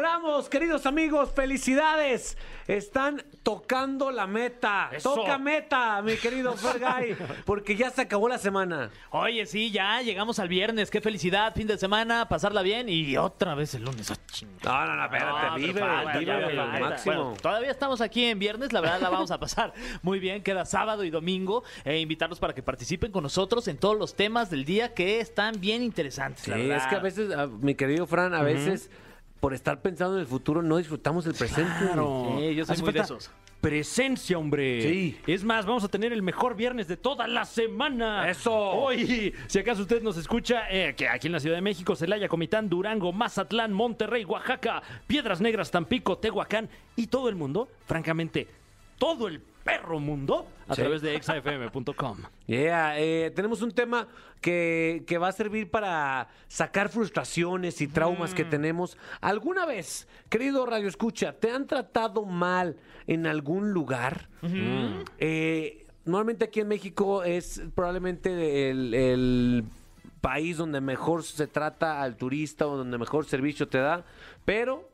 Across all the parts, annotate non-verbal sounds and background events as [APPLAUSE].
Logramos, queridos amigos, felicidades. Están tocando la meta. Eso. Toca meta, mi querido Fergay, [LAUGHS] porque ya se acabó la semana. Oye, sí, ya llegamos al viernes. Qué felicidad, fin de semana, pasarla bien y otra vez el lunes. ¡Ah! No, no, no, espérate, No, vive, falta, vive falta. máximo. Bueno, todavía estamos aquí en viernes, la verdad la vamos a pasar [LAUGHS] muy bien. Queda sábado y domingo. E invitarlos para que participen con nosotros en todos los temas del día que están bien interesantes. Sí, la verdad. es que a veces, a- mi querido Fran, a veces por estar pensando en el futuro no disfrutamos el presente. Claro. Sí, yo soy Hace muy de falta esos. Presencia, hombre. Sí. Es más, vamos a tener el mejor viernes de toda la semana. ¡Eso! Hoy, si acaso usted nos escucha, eh, que aquí en la Ciudad de México, Celaya, Comitán, Durango, Mazatlán, Monterrey, Oaxaca, Piedras Negras, Tampico, Tehuacán y todo el mundo, francamente, todo el perro mundo, a Sí. través de [LAUGHS] exafm.com. Yeah, eh, tenemos un tema que, que va a servir para sacar frustraciones y traumas Mm. que tenemos. ¿Alguna vez, querido Radio Escucha, te han tratado mal en algún lugar? Eh, normalmente aquí en México es probablemente el, el país donde mejor se trata al turista o donde mejor servicio te da, pero...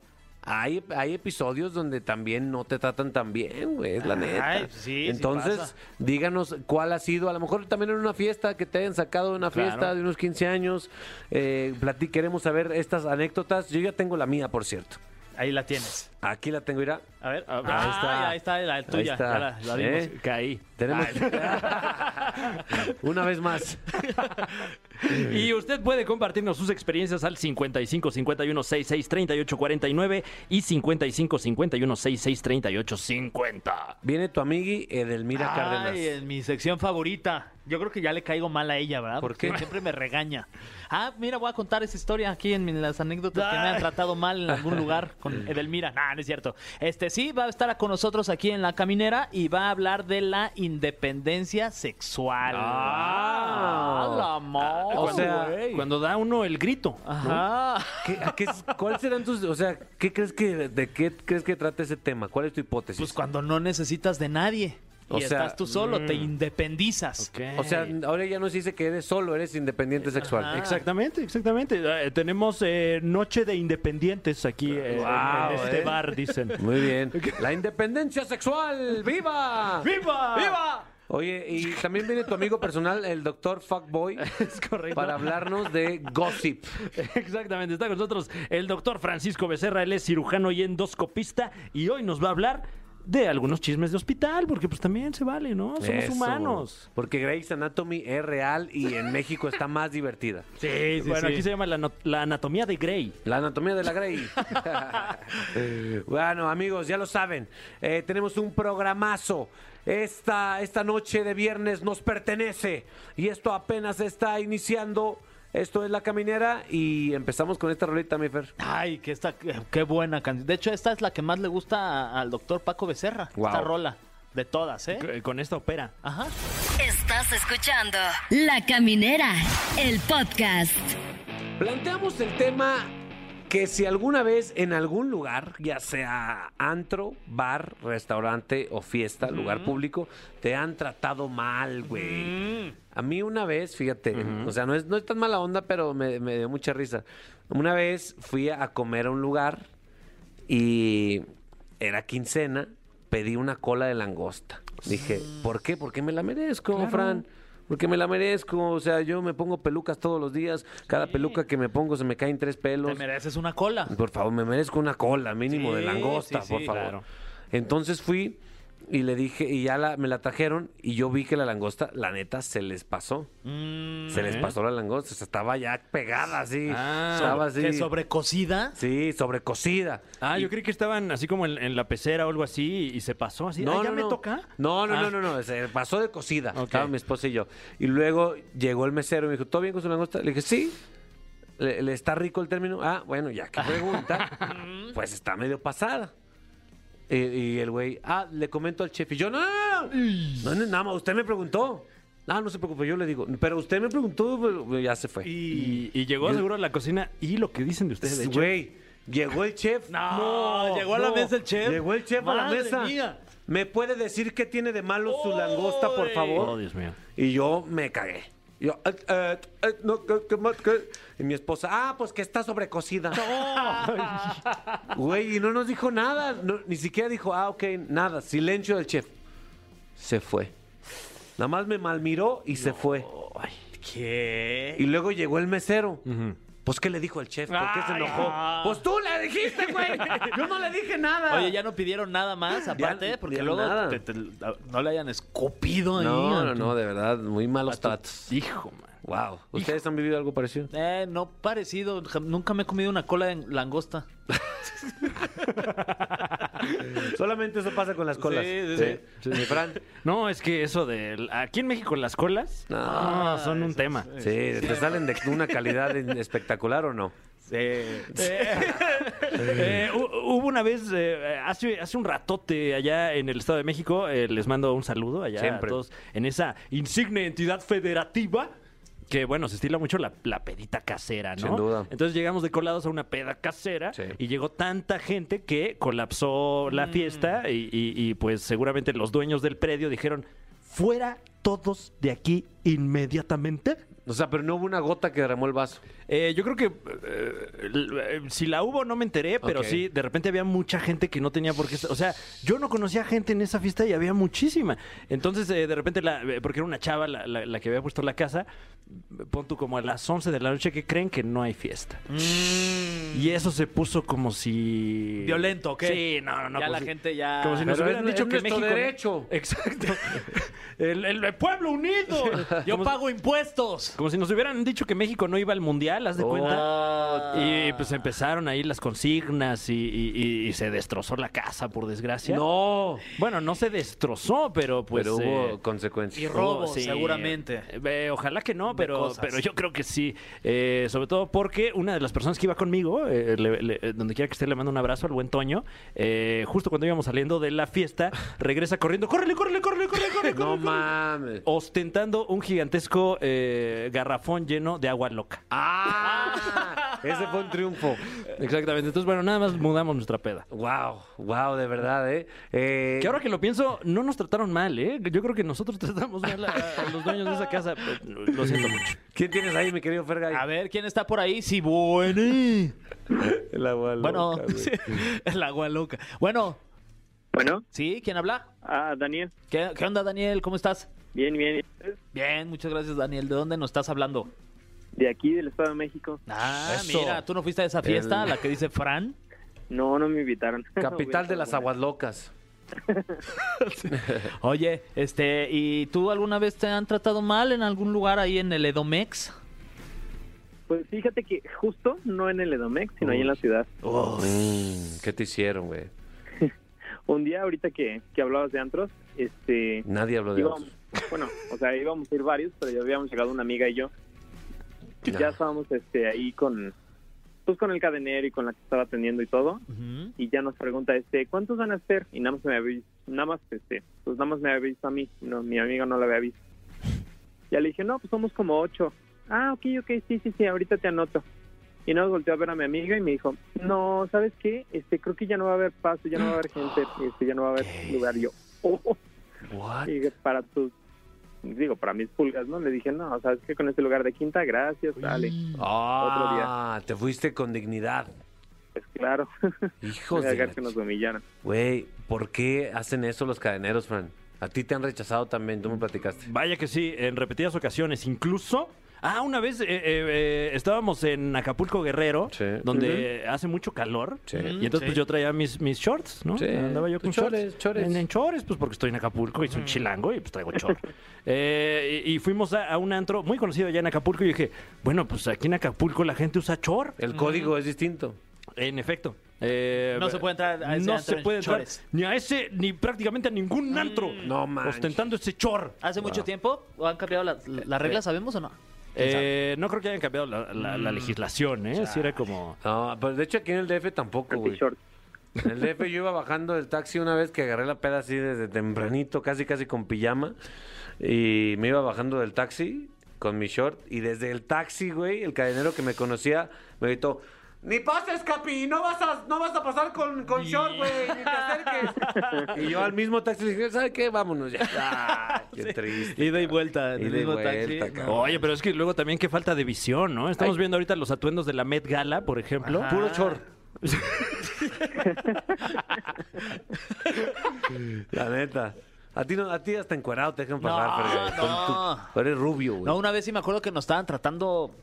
Hay, hay episodios donde también no te tratan tan bien, güey, es la Ay, neta. sí, sí Entonces, pasa. díganos cuál ha sido, a lo mejor también en una fiesta que te hayan sacado de una Claro. fiesta de unos 15 años. Eh, platí- queremos saber estas anécdotas. Yo ya tengo la mía, por cierto. Ahí la tienes. Aquí la tengo, irá. A ver, Ah, ahí ahí está, ahí está la tuya. está. ya la, la vimos. ¿Eh? Caí. Tenemos [LAUGHS] una vez más. [LAUGHS] Y usted puede compartirnos sus experiencias al 55 51 66 38 49 y 55 51 66 38 50. Viene tu amigui Edelmira Cárdenas. Ay, en mi sección favorita. Yo creo que ya le caigo mal a ella, ¿verdad? ¿Por Porque qué? Siempre me regaña. Ah, mira, voy a contar esa historia aquí en las anécdotas que me han tratado mal en algún lugar con Edelmira. Nah, no es cierto. Este sí va a estar con nosotros aquí en la caminera y va a hablar de la independencia sexual. Ah. la madre, O sea. Cuando da uno el grito. ¿no? Ajá. ¿Qué, a qué- ¿Cuál serán tus, o sea, qué crees que, de qué crees que trata ese tema? ¿Cuál es tu hipótesis? Pues cuando no necesitas de nadie. O y sea, estás tú solo, te independizas. o sea, ahora ya no se dice que eres solo, eres independiente sexual. Ajá. Exactamente, exactamente. Eh, tenemos eh, Noche de Independientes aquí eh, en- Wow, en este eh. bar, dicen. Muy bien. La independencia sexual, ¡viva! ¡Viva! ¡Viva! Oye, y también viene tu amigo personal, el doctor Fuckboy, [LAUGHS] Es correcto. para hablarnos de gossip. Exactamente, está con nosotros el doctor Francisco Becerra, él es cirujano y endoscopista y hoy nos va a hablar de algunos chismes de hospital, porque pues también se vale, ¿no? Somos Eso. humanos. Porque Grey's Anatomy es real y [LAUGHS] en México está más divertida. Sí, bueno, aquí se llama la, la anatomía de Grey. La anatomía de la Grey. [LAUGHS] [LAUGHS] bueno, amigos, ya lo saben. eh, tenemos un programazo. Esta, esta noche de viernes nos pertenece. Y esto apenas está iniciando. Esto es La Caminera. Y empezamos con esta rolita, mi Fer. Ay, que esta, qué buena canción. De hecho, esta es la que más le gusta al doctor Paco Becerra. Wow. Esta rola. De todas, ¿eh? Con esta ópera. Ajá. Estás escuchando La Caminera, el podcast. Planteamos el tema que si alguna vez en algún lugar, ya sea antro, bar, restaurante o fiesta, lugar público, te han tratado mal, güey. A mí una vez, fíjate, o sea, no es, no es tan mala onda, pero me, me dio mucha risa. Una vez fui a comer a un lugar y era quincena, pedí una cola de langosta. Dije, ¿por qué? Porque me la merezco, Fran. Porque me la merezco, o sea, yo me pongo pelucas todos los días, cada peluca que me pongo se me caen tres Te pelos. mereces una cola. Por favor, me merezco una cola mínimo de langosta, por favor. claro. Entonces fui y le dije, y ya la, me la trajeron, y yo vi que la langosta, la neta, se les pasó. Mm, Se les ¿eh? pasó la langosta, o sea, estaba ya pegada así. Ah. estaba así. Que sobrecocida. Sí, sobrecocida. Ah, Y- yo creí que estaban así como en, en la pecera o algo así y se pasó así. Ah, ¿ya me toca? No, no, Ah. no, no, no, se pasó de cocida. Ok. Estaba mi esposa y yo. Y luego llegó el mesero y me dijo, ¿todo bien con su langosta? Le dije, sí. ¿Le, le está rico el término? Ah, bueno, ya que pregunta, [LAUGHS] pues está medio pasada. Y, y el güey, ah, le comento al chef. Y yo, no, no, no, no, no, nada más, usted me preguntó. No, no se preocupe, yo le digo. Pero usted me preguntó, pero ya se fue. Y, y llegó seguro a la cocina y lo que dicen de ustedes, de hecho. Güey, llegó el chef. No, llegó a la mesa el chef. Llegó el chef a la mesa. mía. ¿Me puede decir qué tiene de malo su langosta, por favor? Oh, Dios mío. Y yo me cagué. Yo, eh, eh, eh, no, ¿qué- qué. Y mi esposa, ah, pues que está sobrecocida. [LAUGHS] Güey, y no nos dijo nada. no, ni siquiera dijo, ah, ok, nada. Silencio del chef. Se fue. Nada más me malmiró y se fue. ¿Qué? Y luego llegó el mesero. Pues, ¿qué le dijo el chef? ¿Por qué se Ay, enojó? Pues tú le dijiste, güey. Yo no le dije nada. Oye, ya no pidieron nada más, aparte, Ya- porque ya luego nada. te- te- no le hayan escupido ahí. No, a no, tu- no, de verdad, muy malos tratos. Hijo, man. Wow. ¿Ustedes han vivido algo parecido? Eh, no parecido. Nunca me he comido una cola de langosta. [LAUGHS] Solamente eso pasa con las colas. Sí, sí, sí. Fran. No, es que eso de... Aquí en México las colas No. no, son un tema. Sí, ¿te salen de una calidad espectacular o no? [LAUGHS] Eh, hu- hubo una vez, eh, hace, hace un ratote allá en el Estado de México, eh, les mando un saludo allá Siempre. a todos, en esa insigne entidad federativa, que bueno, se estila mucho la, la pedita casera, ¿no? Sin duda. Entonces llegamos de colados a una peda casera Sí. y llegó tanta gente que colapsó la fiesta y, y- y, pues seguramente los dueños del predio dijeron, fuera todos de aquí inmediatamente. O sea, pero no hubo una gota que derramó el vaso. Eh, yo creo que eh, eh, si la hubo no me enteré, pero Ok. sí, de repente había mucha gente que no tenía por qué estar. O sea, yo no conocía gente en esa fiesta y había muchísima. Entonces, eh, de repente, la, eh, porque era una chava la, la- la que había puesto la casa, pon tú como a las 11 de la noche que creen que no hay fiesta. Y eso se puso como si... ¿Violento o qué? Sí, no, no, no. Ya como la si- gente ya... Como si nos Pero hubieran es- dicho es que nuestro México... derecho. [LAUGHS] Exacto. el, el- el pueblo unido. [LAUGHS] Yo pago impuestos. Como si nos hubieran dicho que México no iba al mundial, ¿haz de cuenta? Oh, Y pues empezaron ahí las consignas y, y- y- y se destrozó la casa, por desgracia. No. Bueno, no se destrozó, pero pues. pero hubo eh, consecuencias. Y robo, hubo, sí. seguramente. Eh, ojalá que no, pero, cosas. pero yo creo que sí. Eh, sobre todo porque una de las personas que iba conmigo, eh, le- le- eh, donde quiera que esté, le mando un abrazo al buen Toño. eh, justo cuando íbamos saliendo de la fiesta, [LAUGHS] regresa corriendo. ¡Córrele, córrele, córrele, córrele, córrele! No córrele, córrele! mames. Ostentando un gigantesco eh, garrafón lleno de agua loca. Ah, [LAUGHS] ese fue un triunfo. Exactamente. Entonces, bueno, nada más mudamos nuestra peda. Wow, wow, de verdad, ¿eh? Eh, Que ahora que lo pienso, no nos trataron mal, ¿eh? Yo creo que nosotros [LAUGHS] tratamos mal a, a los dueños de esa casa. Lo siento mucho. ¿Quién tienes ahí, mi querido Fergay? A ver, ¿quién está por ahí? Sí, bueno. [LAUGHS] El agua Bueno, loca, sí, el agua loca. Bueno, Bueno, ¿sí? ¿Quién habla? ah, Daniel, ¿Qué, qué onda, Daniel? ¿Cómo estás? Bien, bien. Bien, muchas gracias, Daniel. ¿De dónde nos estás hablando? De aquí, del Estado de México. Ah, Eso. mira, ¿tú no fuiste a esa fiesta, El- la que dice Fran? No, no me invitaron. [LAUGHS] Capital de las aguas locas. [LAUGHS] Oye, este, ¿y tú alguna vez te han tratado mal en algún lugar ahí en el Edomex? Pues fíjate que justo no en el Edomex, sino ahí en la ciudad. Mm, ¿Qué te hicieron, güey? [LAUGHS] Un día, ahorita que, que hablabas de antros, este... Nadie habló de íbamos, otros. Bueno, o sea, íbamos a ir varios, pero ya habíamos llegado una amiga y yo. Y Ya. Ya estábamos este, ahí con... Pues con el cadenero y con la que estaba atendiendo y todo. Y ya nos pregunta, este, ¿cuántos van a ser? Y nada más me había visto, nada más, este, pues nada más me había visto a mí. No, mi amiga no la había visto. Ya le dije, no, pues somos como ocho. Ah, ok, ok, sí, sí, sí, ahorita te anoto. Y nos volteó a ver a mi amiga y me dijo, no, ¿sabes qué? Este, creo que ya no va a haber paso, ya no va a haber gente, este, ya no va a haber lugar. Y yo, oh, What? y para tus, digo, para mis pulgas, ¿no? Le dije, no, ¿sabes qué? Con este lugar de quinta, gracias, dale. Ah, te fuiste con dignidad. Pues claro, [LAUGHS] Hijos voy a de dejar la que nos humillaron. Güey, ¿por qué hacen eso los cadeneros, Fran? A ti te han rechazado también, tú me platicaste. Vaya que sí, en repetidas ocasiones, incluso. Ah, una vez eh, eh, eh, estábamos en Acapulco Guerrero, Sí. donde hace mucho calor. Sí. Y entonces Sí. pues yo traía mis, mis shorts, ¿no? Sí, Andaba yo tus con chores, shorts. chores. En, en chores, pues porque estoy en Acapulco y soy chilango y pues traigo [LAUGHS] short. Eh, y, y fuimos a, a un antro muy conocido allá en Acapulco y dije, bueno, pues aquí en Acapulco la gente usa chor. El código es distinto. En efecto. Eh, No se puede entrar a ese No antro se puede entrar ni a ese, ni prácticamente a ningún antro. No. Ostentando ese chor. ¿Hace mucho tiempo? ¿O han cambiado las, las reglas, sabemos o no? Eh, no creo que hayan cambiado la, la- la legislación, ¿eh? Sí era como... No, pues de hecho aquí en el DF tampoco, güey. En el DF yo iba bajando del taxi una vez que agarré la peda así desde tempranito, casi casi con pijama. Y me iba bajando del taxi con mi short. Y desde el taxi, güey, el cadenero que me conocía me gritó. Ni pases, Capi, no vas a, no vas a pasar con, con short, güey, ni te acerques. [LAUGHS] y yo al mismo taxi le dije, ¿sabe qué? Vámonos ya. [LAUGHS] Ay, qué triste. Ida y vuelta en el Ida y mismo vuelta, taxi. cabrón. Oye, pero es que luego también qué falta de visión, ¿no? Estamos viendo ahorita los atuendos de la Met Gala, por ejemplo. Ajá. Puro short. [LAUGHS] La neta. A ti, no, a ti hasta encuerado te dejan pasar, No. Con no. tu- eres rubio, güey. No, una vez sí me acuerdo que nos estaban tratando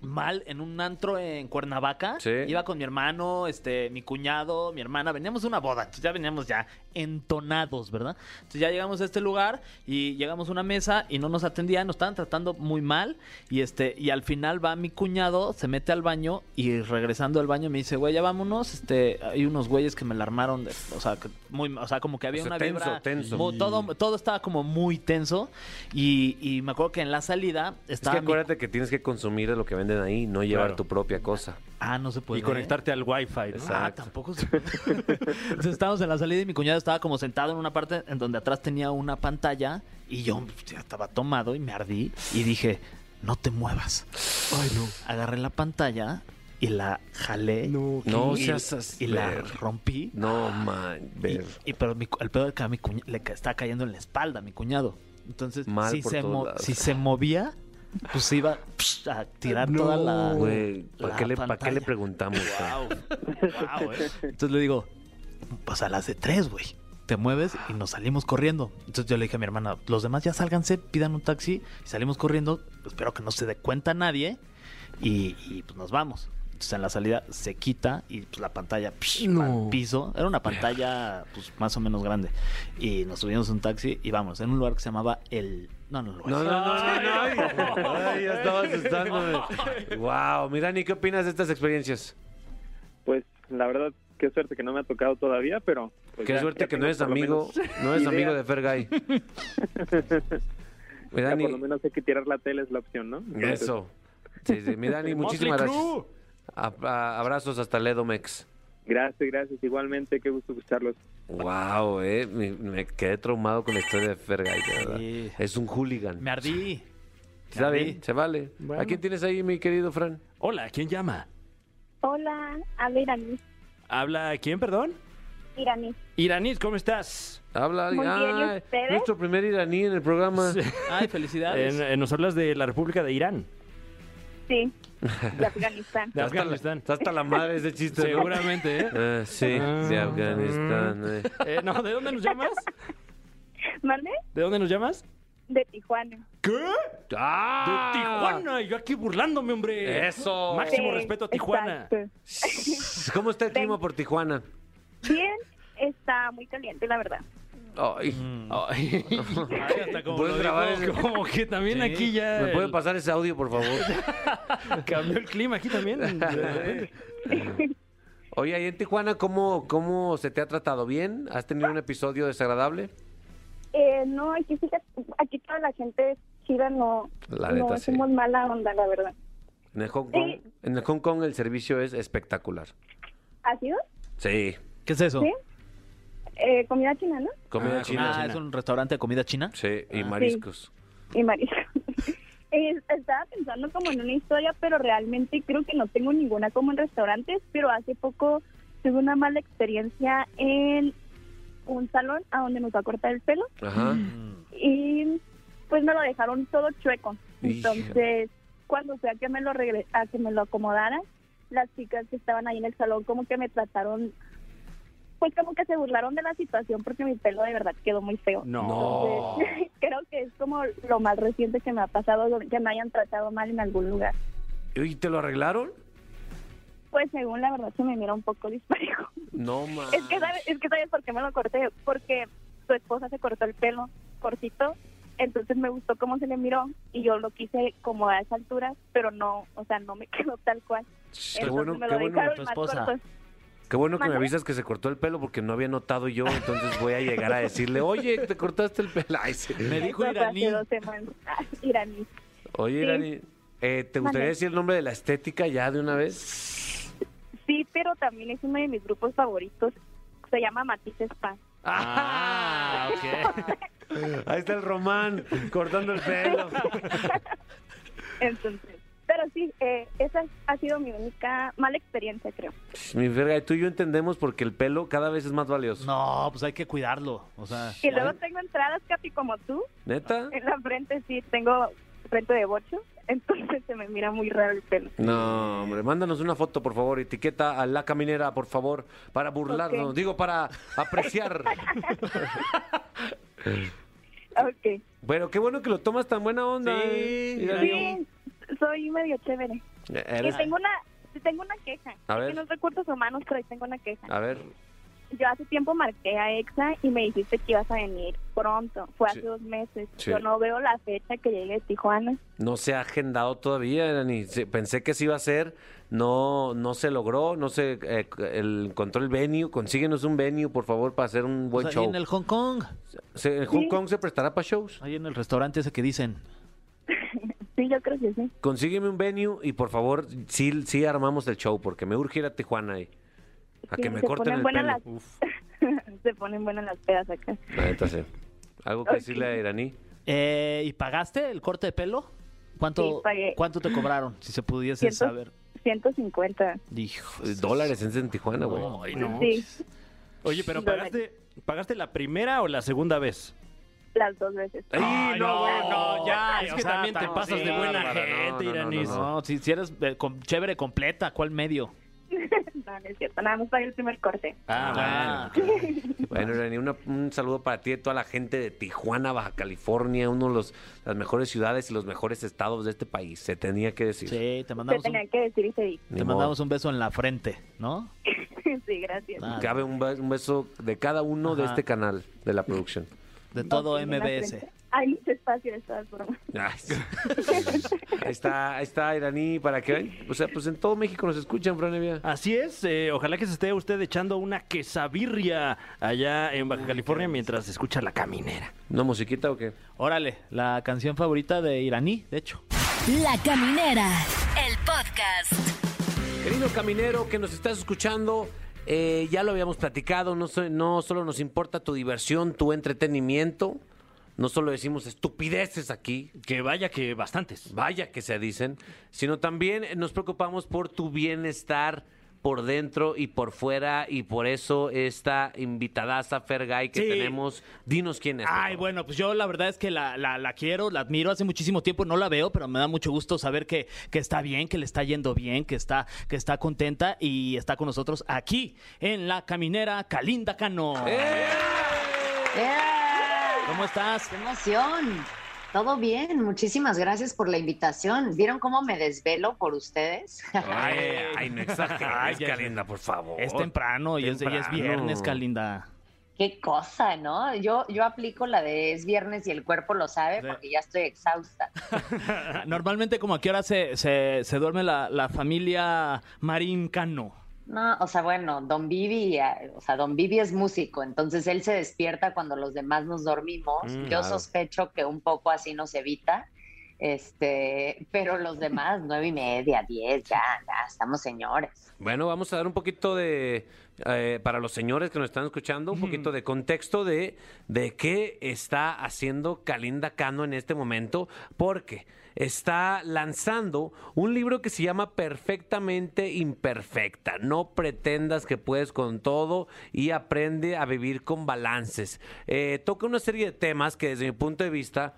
mal en un antro en Cuernavaca. Sí. Iba con mi hermano, este, mi cuñado, mi hermana. Veníamos de una boda, entonces ya veníamos ya entonados, ¿verdad? Entonces ya llegamos a este lugar y llegamos a una mesa y no nos atendían, nos estaban tratando muy mal. Y este, y al final va mi cuñado, se mete al baño y regresando al baño me dice, güey, ya vámonos. Este, hay unos güeyes que me la armaron, de- o sea, que muy, o sea, como que había O sea, una tenso, vibra. tenso. todo, todo estaba como muy tenso. Y, y me acuerdo que en la salida Es estaba que mi- acuérdate que tienes que consumir de lo que venden ahí, no llevar Claro. tu propia cosa. Ah, no se puede. y conectarte al Wi-Fi. ¿no? Ah, tampoco se [LAUGHS] Entonces estábamos en la salida y mi cuñado estaba como sentado en una parte en donde atrás tenía una pantalla y yo ya estaba tomado y me ardí y dije, no te muevas. Ay, no. Agarré la pantalla y la jalé. No, No y, seas as- y la rompí. No, man, Y, ver. y- pero mi el pedo es que a mi cuñado le está cayendo en la espalda a mi cuñado. Entonces, Mal si, se mo- si se movía, pues se iba psh, a tirar toda la. Güey, ¿para qué, le, ¿para qué le preguntamos? Wow. Wow, eh. Entonces le digo, pues a las de tres, güey. Te mueves y nos salimos corriendo. Entonces yo le dije a mi hermana, los demás ya sálganse, pidan un taxi y salimos corriendo. Espero que no se dé cuenta nadie y, y, pues nos vamos. Entonces en la salida se quita y pues la pantalla psh, No. al piso. Era una pantalla pues más o menos grande. Y nos subimos un taxi y vamos, en un lugar que se llamaba el... No, no, no. No, no, no, no, no. Ay, ay, ya estaba asustándome. Wow, [LAUGHS] Mirani, ¿qué opinas de estas experiencias? Pues la verdad, qué suerte que no me ha tocado todavía, pero... pues, Qué ya- suerte ya que no eres amigo, [LAUGHS] no eres idea. amigo de Fergay. [LAUGHS] Ya Mirani, por lo menos sé que tirar la tele es la opción, ¿no? Entonces, eso. Sí, sí. Mirani, [LAUGHS] muchísimas Motley gracias. A- a- abrazos hasta Ledomex. Gracias, gracias. Igualmente, qué gusto escucharlos. Wow, eh. Me, me quedé traumado con la historia de Fergay, de verdad. Sí. Es un hooligan. Me ardí. Está bien, se vale. Bueno. ¿A quién tienes ahí, mi querido Fran? Hola, ¿quién llama? Hola, habla Iraní. ¿Habla quién, perdón? Iraní. Iranis, ¿cómo estás? Habla Muy bien, ¿y ustedes? nuestro primer iraní en el programa. Ay, felicidades. En- en- nos hablas de la República de Irán, Sí, de Afganistán. de Está hasta, la, Afganistán. está hasta la madre ese chiste. ¿no? Seguramente, ¿eh? Ah, sí, de Ah, Afganistán. eh. Eh, No, ¿de dónde nos llamas? ¿Mande? ¿De dónde nos llamas? De Tijuana. ¿Qué? ¡Ah! De Tijuana, y yo aquí burlándome, hombre. Eso. Máximo Sí, respeto a Tijuana. exacto. ¿Cómo está el clima por Tijuana? Bien, está muy caliente, la verdad. Ay, Mm. ay. Ay, hasta como, ¿Puedes lo grabar dijo, ese? como que también Sí. aquí ya ¿Me puede el- pasar ese audio, por favor? [LAUGHS] cambió el clima aquí también. [LAUGHS] Oye, ahí en Tijuana, ¿cómo, ¿cómo se te ha tratado? ¿Bien? ¿Has tenido un episodio desagradable? Eh, no, aquí sí que, aquí toda la gente es chida, no, La no neta, sí. somos mala onda, la verdad. En el Hong Kong, Sí. en el Hong Kong el servicio es espectacular. ¿Ha sido? Sí, ¿Qué es eso? Sí. Eh, comida china, ¿no? comida Ah, china. Ah, es un restaurante de comida china. Sí, y Ah. mariscos. Y marisco. [LAUGHS] Eh, Estaba pensando como en una historia, pero realmente creo que no tengo ninguna como en restaurantes, pero hace poco tuve una mala experiencia en un salón a donde nos va a cortar el pelo Ajá. Y pues me lo dejaron todo chueco. Hija. Entonces, cuando fui a que me lo regre- a que me lo acomodaran, las chicas que estaban ahí en el salón como que me trataron pues como que se burlaron de la situación porque mi pelo de verdad quedó muy feo. No. Entonces, [LAUGHS] creo que es como lo más reciente que me ha pasado, que me hayan tratado mal en algún lugar. ¿Y te lo arreglaron? Pues según la verdad se me mira un poco disparejo. No, ma. [LAUGHS] Es que sabes, es que sabes por qué me lo corté, porque su esposa se cortó el pelo cortito, entonces me gustó cómo se le miró y yo lo quise como a esa altura, pero no, o sea, no me [LAUGHS] quedó tal cual. Qué Entonces bueno, me qué lo bueno, dejaron tu más esposa. corto. qué bueno que me avisas que se cortó el pelo porque no había notado yo, entonces voy a llegar a decirle, oye, te cortaste el pelo. [LAUGHS] Ay, sí. Me dijo Eso fue hace iraní. dos semanas. Iraní. Oye, Sí. Irani, eh, ¿te gustaría decir el nombre de la estética ya de una vez? Sí, pero también es uno de mis grupos favoritos. Se llama Matiz Spa. Ah, ok. [LAUGHS] Ahí está el Román cortando el pelo. [LAUGHS] Entonces, pero sí, eh, esa ha sido mi única mala experiencia, creo. Mi verga, tú y yo entendemos porque el pelo cada vez es más valioso. No, pues hay que cuidarlo. O sea, Y luego tengo entradas casi como tú. ¿Neta? En la frente sí tengo frente de bocho, entonces se me mira muy raro el pelo. No, hombre, mándanos una foto, por favor. Etiqueta a la caminera, por favor, para burlarnos. Digo, para apreciar. [LAUGHS] [LAUGHS] Ok. bueno, qué bueno que lo tomas tan buena onda. Sí, eh. Sí, soy medio chévere. Y tengo una, tengo una queja. A ver. que no es recursos humanos, pero tengo una queja. A ver, Yo hace tiempo marqué a EXA y me dijiste que ibas a venir pronto. Fue hace Sí. dos meses. Sí. Yo no veo la fecha que llegue de Tijuana. no se ha agendado todavía, ni se- pensé que se iba a hacer, no, no se logró, no se eh, el, encontró el venue, consíguenos un venue, por favor, para hacer un buen show. en el Hong Kong, Se- ¿En Hong Kong se prestará para shows? ahí en el restaurante ese que dicen. Sí, yo creo que sí. Consígueme un venue y por favor, sí, sí armamos el show, porque me urge ir a Tijuana ahí. A Sí, que me se corten ponen el buenas pelo. las- Uf, [LAUGHS] Se ponen buenas las pedas acá. neta sí. ¿Algo que decirle a Iraní? Eh, ¿Y pagaste el corte de pelo? ¿Cuánto, Sí, pagué. ¿Cuánto te cobraron? Si se pudiese Ciento- saber. 150. Dijo, Dólares en, en Tijuana, güey. Ay, no. Sí, Oye, pero pagaste, ¿pagaste la primera o la segunda vez? las dos veces. Ay, no, no, ya. Es o que sea, también te pasas sí, de buena no, gente, no, no, Iranis. no, No, si, si eres eh, com- chévere completa, ¿cuál medio? [LAUGHS] No, no es cierto. Nada más pagué el primer corte. Ah, Bueno, Iraní, [LAUGHS] una- un saludo para ti y toda la gente de Tijuana, Baja California, uno de los, las mejores ciudades y los mejores estados de este país. Se tenía que decir. Sí, te Se mandamos, un, tenía que decir y se te mandamos un beso en la frente, ¿no? [LAUGHS] sí, gracias. Ah, Cabe un, be- un beso de cada uno de este canal de la producción. de todo MBS. Hay mucho espacio de todas formas. [LAUGHS] Está, ahí está Iraní, para que, o sea, pues en todo México nos escuchan, Fran Evia. Así es, eh, ojalá que se esté usted echando una quesabirria allá en Baja California mientras escucha la caminera. ¿Una musiquita o qué? Órale, la canción favorita de Iraní, de hecho. La Caminera, el podcast. Querido caminero que nos estás escuchando, eh, ya lo habíamos platicado, no, so- no solo nos importa tu diversión, tu entretenimiento, no solo decimos estupideces aquí, Que vaya que bastantes. vaya que se dicen, sino también nos preocupamos por tu bienestar por dentro y por fuera y por eso esta invitadaza Fergay que Sí. tenemos, dinos quién es. Ay, bueno, pues yo la verdad es que la, la, la quiero, la admiro. Hace muchísimo tiempo no la veo, pero me da mucho gusto saber que, que está bien, que le está yendo bien, que está, que está contenta y está con nosotros aquí en la caminera Calinda Cano. ¡Eh! ¿Cómo estás? ¡Qué emoción! Todo bien, muchísimas gracias por la invitación. ¿Vieron cómo me desvelo por ustedes? Ay, ay, no exageres, Calinda, por favor. Es temprano y es, y es viernes, Calinda. Qué cosa, ¿no? Yo, yo aplico la de es viernes y el cuerpo lo sabe Sí. porque ya estoy exhausta. [LAUGHS] Normalmente, como a qué hora se, se, se duerme la, la familia Marín Cano? No, o sea, bueno, Don Vivi, eh, o sea, Don Vivi es músico, entonces él se despierta cuando los demás nos dormimos. Mm, Yo claro. sospecho que un poco así nos evita, este, pero los demás, nueve y media, diez, ya, ya, estamos señores. Bueno, vamos a dar un poquito de, eh, para los señores que nos están escuchando, un poquito de contexto de, de qué está haciendo Kalinda Cano en este momento, porque está lanzando un libro que se llama Perfectamente Imperfecta. No pretendas que puedes con todo y aprende a vivir con balances. Eh, toca una serie de temas que desde mi punto de vista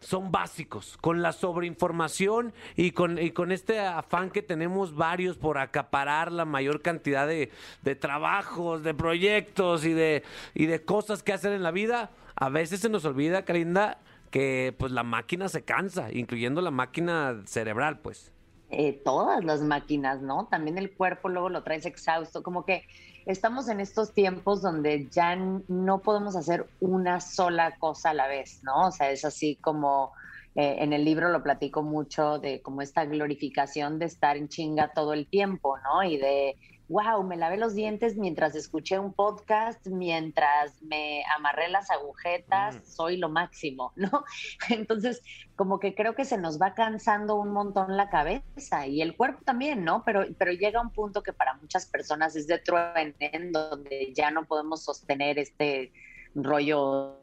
son básicos, con la sobreinformación y con, y con este afán que tenemos varios por acaparar la mayor cantidad de, de trabajos, de proyectos y de, y de cosas que hacer en la vida, a veces se nos olvida, Carinda, que pues la máquina se cansa, incluyendo la máquina cerebral, pues. eh, todas las máquinas, ¿no? También el cuerpo luego lo traes exhausto, como que estamos en estos tiempos donde ya no podemos hacer una sola cosa a la vez, ¿no? O sea, es así como eh, en el libro lo platico mucho de como esta glorificación de estar en chinga todo el tiempo, ¿no? Y de, wow, me lavé los dientes mientras escuché un podcast, mientras me amarré las agujetas, Mm. soy lo máximo, [LAUGHS] ¿no? Entonces, como que creo que se nos va cansando un montón la cabeza y el cuerpo también, ¿no? Pero, pero llega un punto que para muchas personas es de truene, en donde ya no podemos sostener este rollo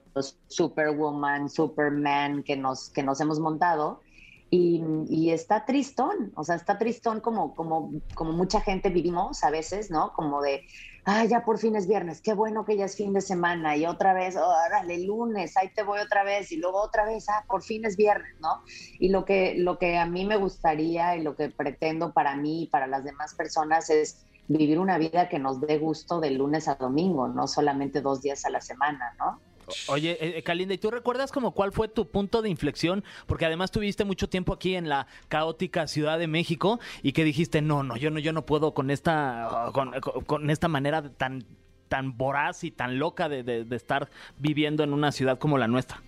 Superwoman, Superman que nos, que nos hemos montado. Y, está tristón, o sea, está tristón como, como, como mucha gente vivimos a veces, ¿no? Como de, ah, ya por fin es viernes, qué bueno que ya es fin de semana, y otra vez, órale, lunes, ahí te voy otra vez, y luego otra vez, ah, por fin es viernes, ¿no? Y lo que, lo que a mí me gustaría y lo que pretendo para mí y para las demás personas es vivir una vida que nos dé gusto de lunes a domingo, no solamente dos días a la semana, ¿no? Oye, eh, eh, Kalinda, ¿y tú recuerdas como cuál fue tu punto de inflexión? Porque además tuviste mucho tiempo aquí en la caótica Ciudad de México y que dijiste, no, no, yo no, yo no puedo con esta, con, con- con esta manera tan, tan voraz y tan loca de- de estar viviendo en una ciudad como la nuestra.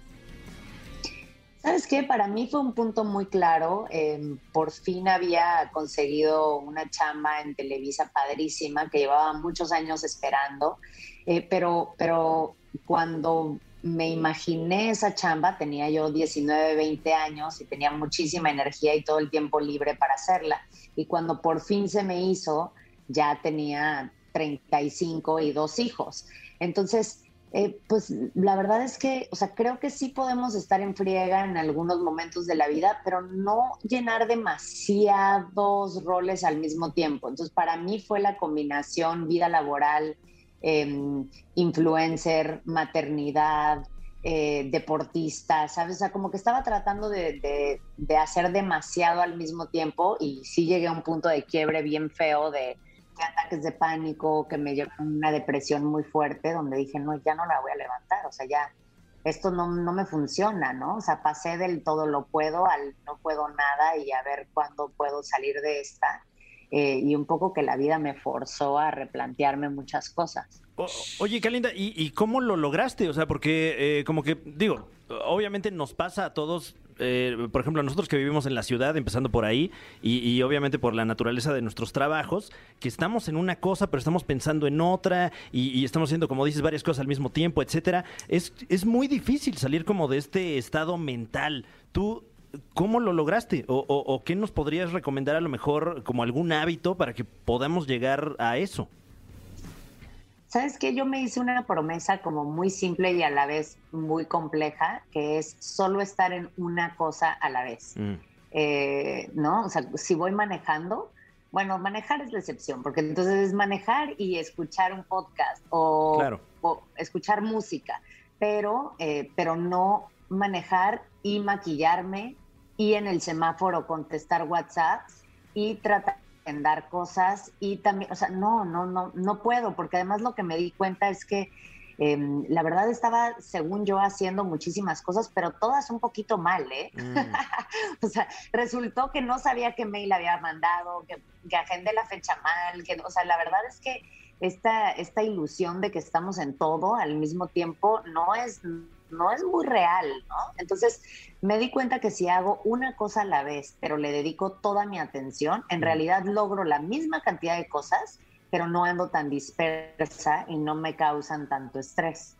¿Sabes qué? Para mí fue un punto muy claro. eh, por fin había conseguido una chamba en Televisa padrísima que llevaba muchos años esperando, eh, pero, pero cuando me imaginé esa chamba, tenía yo 19, 20 años y tenía muchísima energía y todo el tiempo libre para hacerla. Y cuando por fin se me hizo, ya tenía 35 y dos hijos. Entonces, eh, pues la verdad es que, o sea, creo que sí podemos estar en friega en algunos momentos de la vida, pero no llenar demasiados roles al mismo tiempo. Entonces, para mí fue la combinación vida laboral, eh, influencer, maternidad, eh, deportista, ¿sabes? O sea, como que estaba tratando de, de- de hacer demasiado al mismo tiempo y sí llegué a un punto de quiebre bien feo de ataques de pánico, que me llevó a una depresión muy fuerte, donde dije, no, ya no la voy a levantar, o sea, ya esto no, no me funciona, ¿no? O sea, pasé del todo lo puedo al no puedo nada y a ver cuándo puedo salir de esta. Eh, y un poco que la vida me forzó a replantearme muchas cosas. Oye, Kalinda, ¿y, y cómo lo lograste? O sea, porque eh, como que, digo, obviamente nos pasa a todos, eh, por ejemplo, nosotros que vivimos en la ciudad, empezando por ahí, y, obviamente por la naturaleza de nuestros trabajos, que estamos en una cosa, pero estamos pensando en otra, y, estamos haciendo, como dices, varias cosas al mismo tiempo, etcétera. Es, es muy difícil salir como de este estado mental. Tú... ¿Cómo lo lograste? O- o qué nos podrías recomendar a lo mejor como algún hábito para que podamos llegar a eso? ¿Sabes qué? Yo me hice una promesa como muy simple y a la vez muy compleja, que es solo estar en una cosa a la vez. Mm. Eh, ¿No? O sea, si voy manejando, bueno, manejar es la excepción, porque entonces es manejar y escuchar un podcast o, Claro. o escuchar música, pero, eh, pero no manejar y maquillarme y en el semáforo contestar WhatsApp y tratar de dar cosas y también, o sea, no, no, no, no puedo, porque además lo que me di cuenta es que eh, la verdad estaba, según yo, haciendo muchísimas cosas, pero todas un poquito mal, ¿eh? [LAUGHS] o sea, resultó que no sabía qué mail había mandado, que, que agendé la fecha mal, que, o sea, la verdad es que esta, esta ilusión de que estamos en todo al mismo tiempo no es, no es muy real, ¿no? Entonces me di cuenta que si hago una cosa a la vez, pero le dedico toda mi atención, en realidad logro la misma cantidad de cosas, pero no ando tan dispersa y no me causan tanto estrés.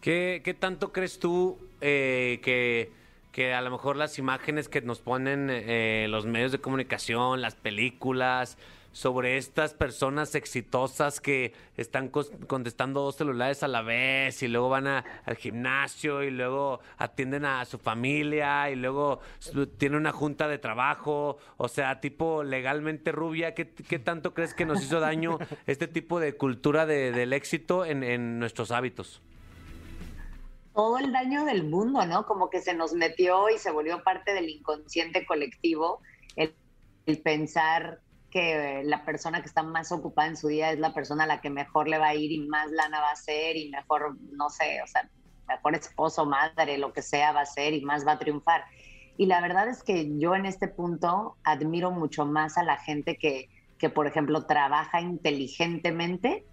¿Qué, qué tanto crees tú eh, que, que a lo mejor las imágenes que nos ponen eh, los medios de comunicación, las películas, sobre estas personas exitosas que están contestando dos celulares a la vez y luego van a- al gimnasio y luego atienden a su familia y luego tienen una junta de trabajo, o sea, tipo legalmente rubia, ¿qué, qué tanto crees que nos hizo daño [LAUGHS] este tipo de cultura de- del éxito en, en nuestros hábitos? todo el daño del mundo, ¿no? Como que se nos metió y se volvió parte del inconsciente colectivo el, el pensar que la persona que está más ocupada en su día es la persona a la que mejor le va a ir y más lana va a ser y mejor, no sé, o sea, mejor esposo, madre, lo que sea va a ser y más va a triunfar. Y la verdad es que yo en este punto admiro mucho más a la gente que, que por ejemplo, trabaja inteligentemente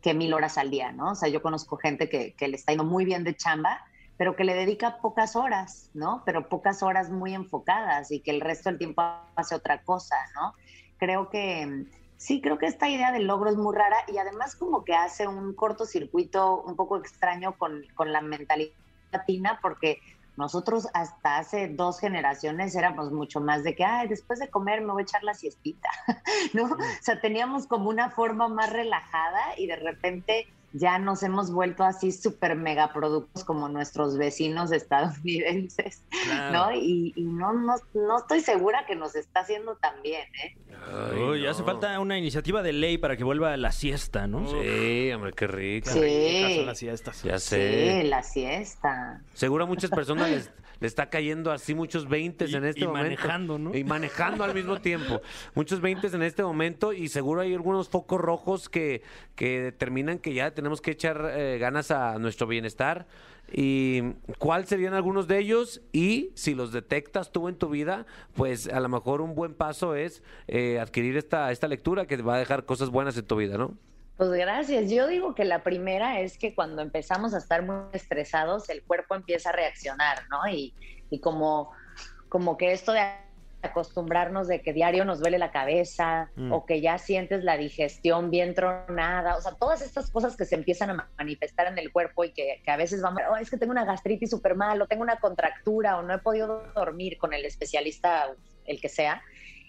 que mil horas al día, ¿no? O sea, yo conozco gente que, que le está yendo muy bien de chamba, pero que le dedica pocas horas, ¿no? Pero pocas horas muy enfocadas y que el resto del tiempo hace otra cosa, ¿no? Creo que sí, creo que esta idea del logro es muy rara y además como que hace un cortocircuito un poco extraño con, con la mentalidad latina porque nosotros hasta hace dos generaciones éramos mucho más de que, ay, después de comer me voy a echar la siestita, [LAUGHS] ¿no? O sea, teníamos como una forma más relajada y de repente ya nos hemos vuelto así súper mega productos como nuestros vecinos estadounidenses, ¿no? Y, y no, no, no estoy segura que nos está haciendo tan bien, ¿eh? Ay, Uy, no. hace falta una iniciativa de ley para que vuelva la siesta, ¿no? Sí, hombre, qué rico. Sí, Son las siestas. Ya sé. sí, la siesta. Seguro a muchas personas les, [LAUGHS] le está cayendo así muchos 20 Y- en este y momento. manejando, ¿no? Y manejando al mismo tiempo. Muchos 20 en este momento y seguro hay algunos focos rojos que, que determinan que ya tenemos que echar eh, ganas a nuestro bienestar. ¿Y cuáles serían algunos de ellos? Y si los detectas tú en tu vida, pues a lo mejor un buen paso es eh, adquirir esta, esta lectura que te va a dejar cosas buenas en tu vida, ¿no? Pues gracias. Yo digo que la primera es que cuando empezamos a estar muy estresados, el cuerpo empieza a reaccionar, ¿no? Y, y como, como que esto de acostumbrarnos de que diario nos duele la cabeza Mm. o que ya sientes la digestión bien tronada, o sea, todas estas cosas que se empiezan a ma- manifestar en el cuerpo y que, que a veces vamos, "Oh, es que tengo una gastritis súper mal o tengo una contractura o no he podido dormir con el especialista, el que sea,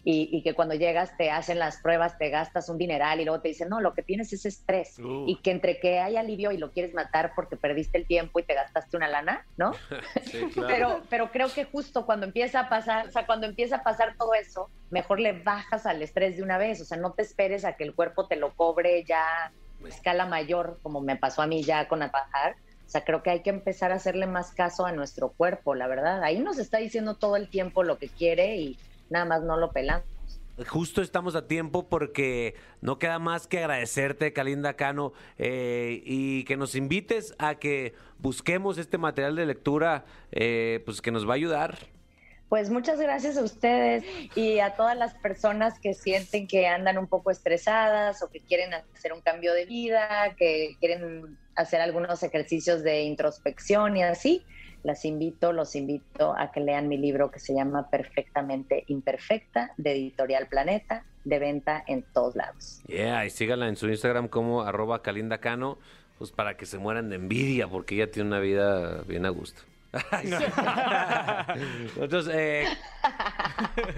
y, y que cuando llegas te hacen las pruebas, te gastas un dineral y luego te dicen, no, lo que tienes es estrés. Uh. Y que entre que hay alivio y lo quieres matar porque perdiste el tiempo y te gastaste una lana, ¿no? [LAUGHS] Sí, claro. Pero, pero creo que justo cuando empieza a pasar, o sea, cuando empieza a pasar todo eso, mejor le bajas al estrés de una vez. O sea, no te esperes a que el cuerpo te lo cobre ya a escala mayor, como me pasó a mí ya con trabajar. O sea, creo que hay que empezar a hacerle más caso a nuestro cuerpo, la verdad. Ahí nos está diciendo todo el tiempo lo que quiere y nada más no lo pelamos. Justo estamos a tiempo porque no queda más que agradecerte, Kalinda Cano, eh, y que nos invites a que busquemos este material de lectura, eh, pues que nos va a ayudar. Pues muchas gracias a ustedes y a todas las personas que sienten que andan un poco estresadas o que quieren hacer un cambio de vida, que quieren hacer algunos ejercicios de introspección y así. Las invito, los invito a que lean mi libro que se llama Perfectamente Imperfecta de Editorial Planeta, de venta en todos lados. Yeah, y síganla en su Instagram como arroba Kalinda Cano, pues para que se mueran de envidia, porque ella tiene una vida bien a gusto. [LAUGHS] [LAUGHS] Entonces, eh,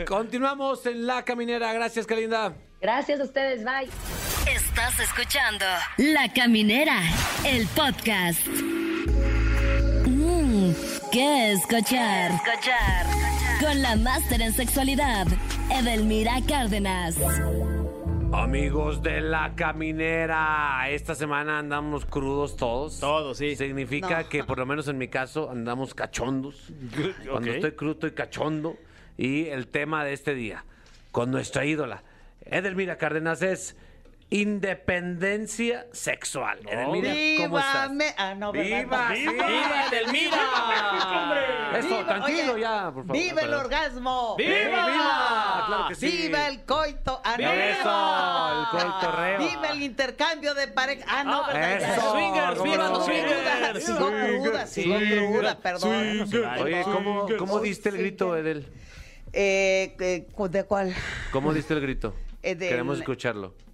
continuamos en La Caminera. Gracias, Kalinda. Gracias a ustedes, bye. Estás escuchando La Caminera, el podcast. ¿Qué escuchar? Escuchar. Con la máster en sexualidad, Edelmira Cárdenas. Amigos de La Caminera, esta semana andamos crudos todos. Todos, sí. Significa que, por lo menos en mi caso, andamos cachondos. Cuando estoy crudo, estoy cachondo. Y el tema de este día, con nuestra ídola, Edelmira Cárdenas, es independencia sexual. Edelmira, ¿cómo estás? ¡Vívame! Ah, no, ¿verdad? ¡Viva! No. sí. ¡Viva Edelmira! [LAUGHS] Eso, Viva, tranquilo oye, ya, por favor. ¡Viva el orgasmo! ¡Viva! ¡Viva! Claro que sí. ¡Viva el coito! ¡Ah, no, Eso, el coitorreo. ¡Viva el intercambio de pareja! ¡Ah, no, Ah, ¿verdad? eso, swingers, ¿cómo viva los swingers. sigo cruda, perdón. Oye, ¿cómo, cómo diste el grito, Edel? Eh, eh, ¿De cuál? ¿Cómo diste el grito? Eh,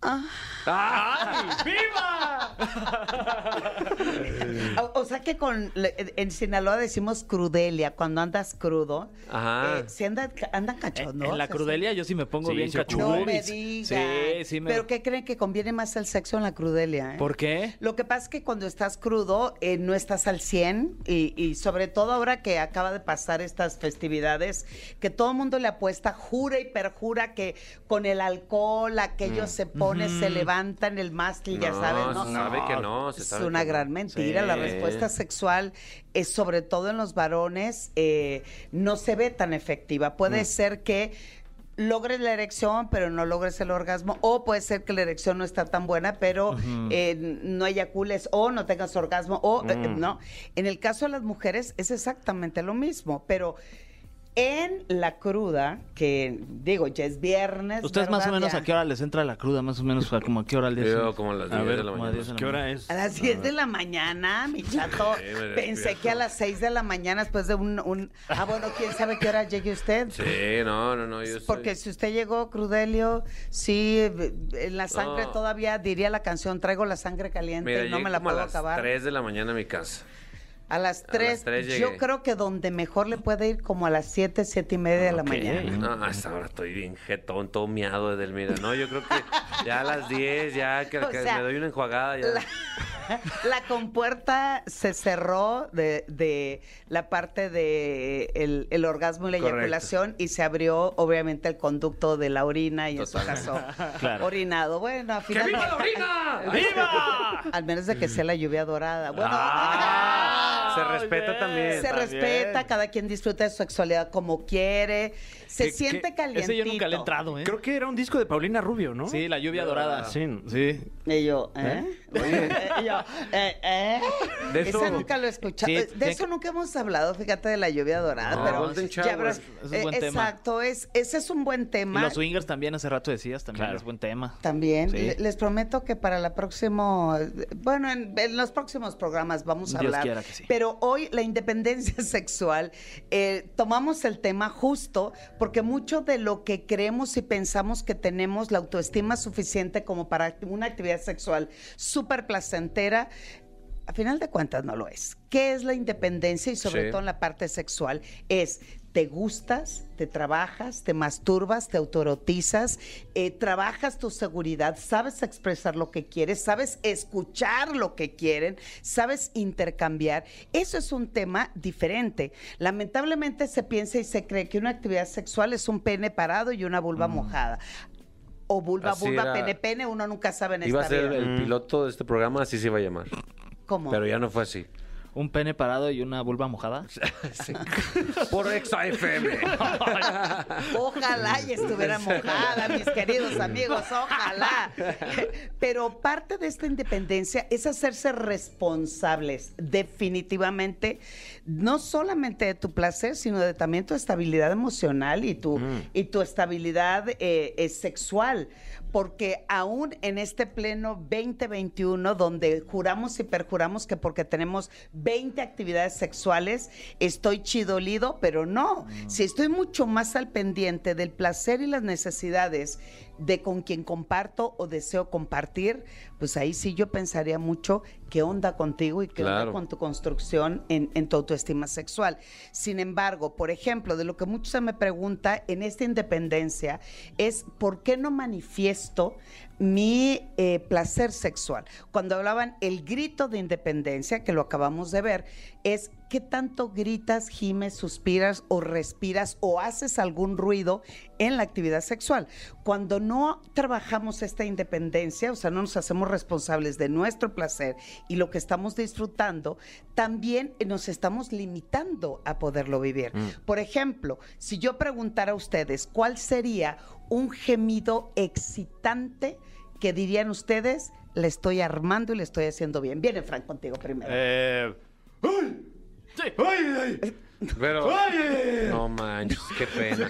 Queremos [LAUGHS] escucharlo. O, o sea que con en Sinaloa decimos crudelia, cuando andas crudo. Ajá. Eh, ¿sí andan, andan En, cachondos? en la crudelia yo sí me pongo Sí, bien cachudo. No me digas. Sí, sí me... ¿Pero qué creen que conviene más el sexo en la crudelia? eh? ¿Por qué? Lo que pasa es que cuando estás crudo eh, no estás al 100 y, y sobre todo ahora que acaba de pasar estas festividades, que todo el mundo le apuesta, jura y perjura que con el alcohol aquellos se pone, se levantan el mástil, ya No, sabes, ¿no? se sabe que no, se Es una que no. gran mentira. Sí. La respuesta sexual es sobre todo en los varones eh, no se ve tan efectiva. Mm. Puede ser que logres la erección, pero no logres el orgasmo, o puede ser que la erección no está tan buena, pero eh, no eyacules o no tengas orgasmo, o eh, Mm. no. En el caso de las mujeres es exactamente lo mismo, pero en la cruda, que digo, ya es viernes. ¿Ustedes más o menos Ya. a qué hora les entra la cruda? Más o menos a como a qué hora les Yo como a las 10 de la mañana. 10 de la ¿Qué hora es? A las 10 de la mañana, mi chato. Sí, Pensé que a las 6 de la mañana después de un, un- Ah, bueno, ¿quién sabe qué hora llegue usted? Sí, no, no, no. Yo soy- Porque si usted llegó, Crudelio, sí, eh, en la sangre No. todavía diría la canción, traigo la sangre caliente Mira, y no me la como puedo a las acabar. 3 de la mañana a mi casa. A las las 3, tres yo creo que donde mejor le puede ir como a las 7, 7 y media de la mañana. No, hasta ahora estoy bien jetón, todo miado de Edelmira. No, yo creo que Ya a las 10, ya que, [LAUGHS] que sea, me doy una enjuagada. Ya. La, [LAUGHS] la compuerta se cerró de, de la parte de el, el orgasmo y la Correcto. eyaculación y se abrió obviamente el conducto de la orina y en su caso Claro. orinado. Bueno, al final viva no- la orina! [LAUGHS] ¡Viva! al menos de que sea la lluvia dorada. Bueno, Ah, se respeta también. se respeta, cada quien disfruta de su sexualidad como quiere, se ¿Qué- siente calientito. Ese yo nunca le he entrado, ¿eh? Creo que era un disco de Paulina Rubio, ¿no? Sí, la lluvia dorada. Sí, sí. Y yo, ¿eh? [LAUGHS] Y yo, ¿eh? ¿eh? De Ese eso- nunca lo he escuchado. Sí, de eso que- nunca hemos hablado, fíjate, de la lluvia dorada. No, pero Golden ya habrás- es buen eh, tema. Exacto, es, ese es un buen Y tema. los swingers también, hace rato decías, también Claro. es buen tema. También, Sí. Les prometo que para la próxima, bueno, en, en los próximos programas vamos a Dios hablar. quiera que sí. Pero hoy la independencia [LAUGHS] sexual, eh, tomamos el tema justo porque mucho de lo que creemos y pensamos que tenemos la autoestima suficiente como para una actividad sexual súper placentera, a final de cuentas no lo es. ¿Qué es la independencia y sobre Sí. todo en la parte sexual? Es te gustas, te trabajas, te masturbas, te autoerotizas, eh, trabajas tu seguridad, sabes expresar lo que quieres, sabes escuchar lo que quieren, sabes intercambiar. Eso es un tema diferente. Lamentablemente se piensa y se cree que una actividad sexual es un pene parado y una vulva mojada. O vulva, Así vulva, era. pene, pene, uno nunca sabe en Iba a esta ser vida. el piloto de este programa, así se iba a llamar. ¿Cómo? Pero ya no fue así. Un pene parado y una vulva mojada. [LAUGHS] Por Exa FM. [LAUGHS] Ojalá y estuviera mojada, mis queridos amigos, ojalá. Pero parte de esta independencia es hacerse responsables, definitivamente, no solamente de tu placer, sino de también tu estabilidad emocional y tu, y tu estabilidad eh, eh, sexual. Porque aún en este pleno 2021, donde juramos y perjuramos que porque tenemos 20 actividades sexuales, estoy chidolido, pero no. Si estoy mucho más al pendiente del placer y las necesidades de con quien comparto o deseo compartir, pues ahí sí yo pensaría mucho qué onda contigo y qué onda con tu construcción en, en tu autoestima sexual. Sin embargo, por ejemplo, de lo que mucho se me pregunta en esta independencia es por qué no manifiesto mi eh, placer sexual. Cuando hablaban el grito de independencia, que lo acabamos de ver, es qué tanto gritas, gimes, suspiras o respiras o haces algún ruido en la actividad sexual. Cuando no trabajamos esta independencia, o sea, no nos hacemos responsables de nuestro placer y lo que estamos disfrutando, también nos estamos limitando a poderlo vivir. Por ejemplo, si yo preguntara a ustedes cuál sería un gemido excitante que dirían ustedes, le estoy armando y le estoy haciendo bien. Viene Frank contigo primero. Eh, Pero. No manches, qué pena.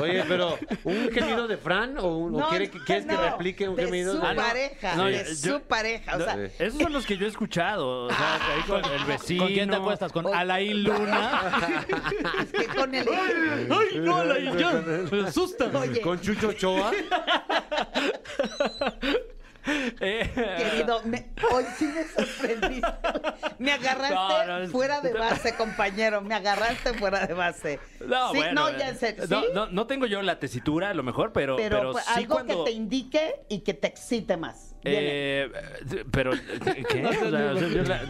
Oye, pero, ¿un gemido de Fran o, un- o No, quiere que- quieres que no, replique un de gemido su de pareja, No, de yo- su pareja. O sea, Sí. esos son los que yo he escuchado. O sea, ahí con el vecino. ¿Con quién te acuestas? ¿Con Alain Luna? [LAUGHS] es que con el... ¡Ay, no, la ya! Me asusta. Oye, ¿Con Chucho Ochoa? [LAUGHS] Querido, [LAUGHS] me- hoy sí me sorprendiste. Me agarraste No, no, es- fuera de base, compañero. Me agarraste fuera de base. No, sí, bueno, no, ya en serio, no, ¿sí? no, no tengo yo la tesitura, a lo mejor, pero, pero, pero, pues, sí algo cuando... que te indique y que te excite más. Eh, pero, [LAUGHS] ¿qué? O sea, o sea, yo la-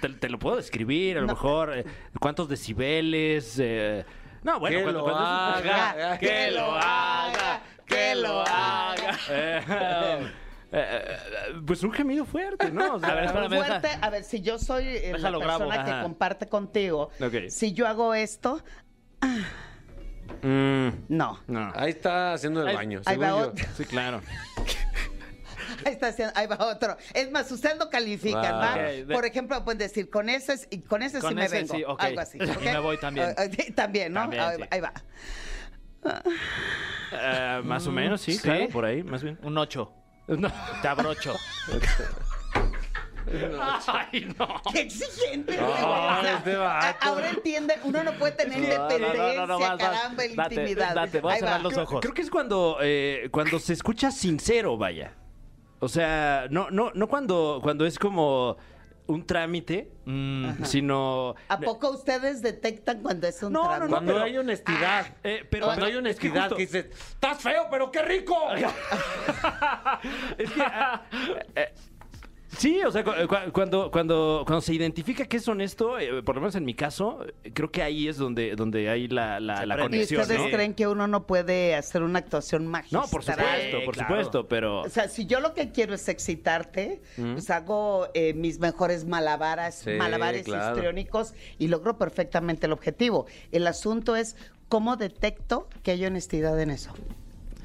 te, te lo puedo describir, a lo No. mejor, eh, cuántos decibeles. eh, no, bueno, Que cuando, lo cuando es un- haga, [LAUGHS] que lo haga, que lo haga. Eh, eh, pues un gemido fuerte, ¿no? O sea, [LAUGHS] A ver, espérame, deja- Fuerte, a ver, si yo soy eh, la Déjalo grabo, persona que ajá. comparte contigo, Ok. si yo hago esto, mm, no. no. Ahí está haciendo el Ahí- baño. ahí va otro. Sí, claro. [LAUGHS] Ahí está haciendo, ahí va otro. Es más, ustedes lo califican, Wow. ¿va? Ok, de- Por ejemplo, pueden decir, con ese, con ese Con sí me ese vengo. sí, ok. Algo así. [LAUGHS] Y me voy también. Ah, ah, también, ¿no? También, ahí, sí. va, ahí va. Eh, más o menos, sí, Sí. claro, por ahí, más bien. Un 8. No. Te abrocho. Ay, no. ¡Qué exigente! No, este vato. Ahora entiende, uno no puede tener independencia, vas, vas. caramba, Date, intimidad. date, voy a Ahí cerrar va. los ojos. Creo que es cuando, eh, cuando se escucha sincero, vaya. O sea, no, no, no cuando, cuando es como un trámite, Mm, sino... ¿A poco ustedes detectan cuando es un No, no, trámite? Cuando pero- hay honestidad. eh, pero- cuando pero- hay es que honestidad justo- que dices, ¡estás feo, pero qué rico! [LAUGHS] Es que, ah, eh, sí, o sea, cu- cu- cuando, cuando, cuando se identifica que es honesto, eh, por lo menos en mi caso, eh, creo que ahí es donde, donde hay la, la, la prende. ¿Y conexión. ustedes ¿no? creen que uno no puede hacer una actuación magistral? No, por supuesto, Sí, por claro. supuesto, pero... O sea, si yo lo que quiero es excitarte, pues hago eh, mis mejores malabaras, Sí, malabares claro. histriónicos y logro perfectamente el objetivo. El asunto es cómo detecto que hay honestidad en eso.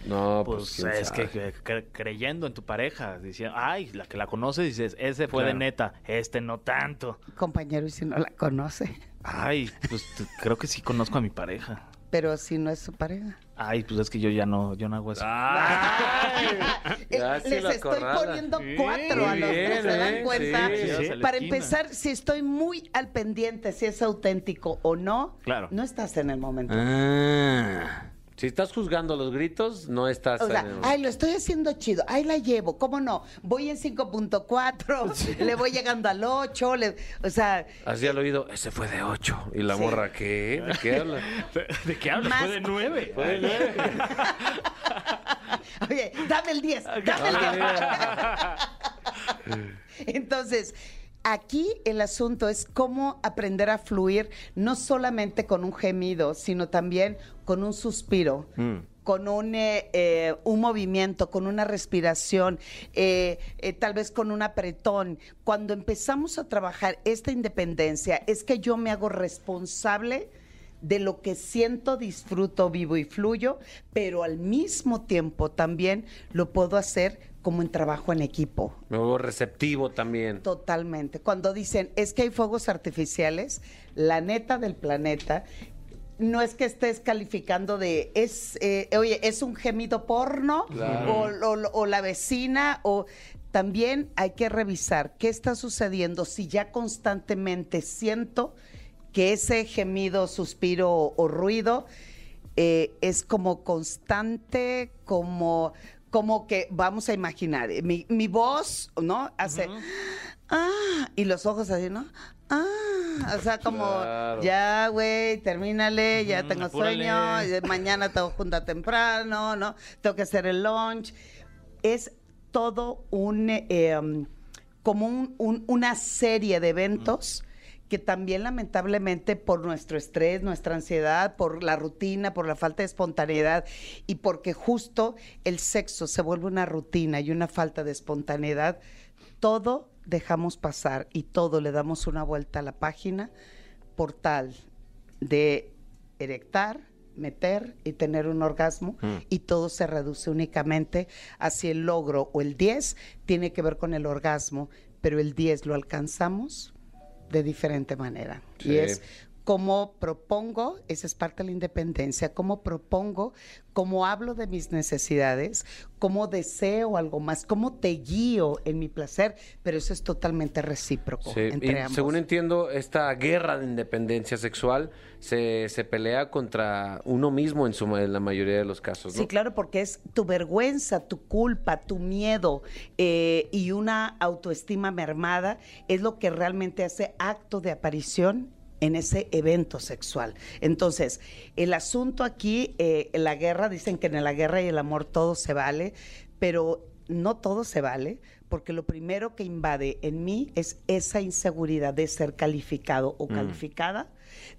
No, Pues pues, es que, que- cre- creyendo en tu pareja, diciendo, ay, la que la conoces, dices, ese fue de neta, este no tanto. Compañero, y si no la conoce, Ay, pues creo que sí conozco a mi pareja. pero si no es su pareja. Ay, pues es que yo ya no, yo no hago eso. Ay, [LAUGHS] ya Eh, sí Les estoy corrala. poniendo Sí, cuatro a muy los que bien, se dan ¿eh? cuenta. Sí, sí, sí. Para empezar, si estoy muy al pendiente si es auténtico o no, Claro. no estás en el momento. Ah. Si estás juzgando los gritos, no estás O sea, en el- ay, lo estoy haciendo chido, ay, la llevo, ¿cómo no? Voy en 5.4, [LAUGHS] le voy llegando al 8, le- o sea, Así al oído, ese fue de 8. ¿Y la Sí. morra qué? ¿De qué habla? [LAUGHS] ¿De qué hablas? Más- Fue de nueve. Fue de nueve. [LAUGHS] oye, dame el 10, dame el 10. Entonces, aquí el asunto es cómo aprender a fluir, no solamente con un gemido, sino también con un suspiro. con un, eh, eh, un movimiento, con una respiración, eh, tal vez con un apretón. Cuando empezamos a trabajar esta independencia, es que yo me hago responsable de lo que siento, disfruto, vivo y fluyo, pero al mismo tiempo también lo puedo hacer como en trabajo en equipo. Me vuelvo receptivo también. Totalmente. Cuando dicen, es que hay fuegos artificiales, la neta del planeta, no es que estés calificando de, es, eh, oye, es un gemido porno, Claro. o, o- o la vecina, o también hay que revisar qué está sucediendo si ya constantemente siento que ese gemido, suspiro o, o ruido eh, es como constante, como, como que, vamos a imaginar, eh, mi, mi voz, ¿no? Hace, ah, y los ojos así, ¿no? Ah, o sea, como, Claro. ya, güey, termínale, ya tengo apúrale. sueño, y mañana tengo junta temprano, ¿no? Tengo que hacer el lunch. Es todo un, eh, um, como un- un- una serie de eventos que también lamentablemente por nuestro estrés, nuestra ansiedad, por la rutina, por la falta de espontaneidad y porque justo el sexo se vuelve una rutina y una falta de espontaneidad, todo dejamos pasar y todo le damos una vuelta a la página por tal de erectar, meter y tener un orgasmo y todo se reduce únicamente hacia el logro o el 10 tiene que ver con el orgasmo, pero el 10 lo alcanzamos de diferente manera. Y es cómo propongo, esa es parte de la independencia, cómo propongo, cómo hablo de mis necesidades, cómo deseo algo más, cómo te guío en mi placer, pero eso es totalmente recíproco Sí, entre y ambos. según entiendo, esta guerra de independencia sexual se, se pelea contra uno mismo en, su, en la mayoría de los casos, ¿no? Sí, claro, porque es tu vergüenza, tu culpa, tu miedo eh, y una autoestima mermada es lo que realmente hace acto de aparición en ese evento sexual. Entonces, el asunto aquí, eh, en la guerra, dicen que en la guerra y el amor todo se vale, pero no todo se vale, porque lo primero que invade en mí es esa inseguridad de ser calificado o calificada,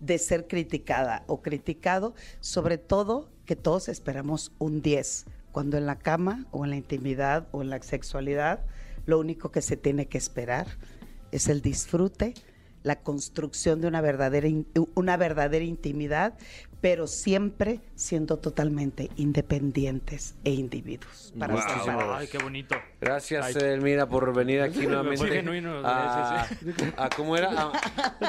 de ser criticada o criticado, sobre todo que todos esperamos un 10, cuando en la cama o en la intimidad o en la sexualidad, lo único que se tiene que esperar es el disfrute, la construcción de una verdadera, una verdadera intimidad, pero siempre siendo totalmente independientes e individuos. Para Wow. Ay, qué bonito. Gracias, Ay. Elmira, por venir aquí [LAUGHS] nuevamente. Genuino, a, ¿cómo era? A,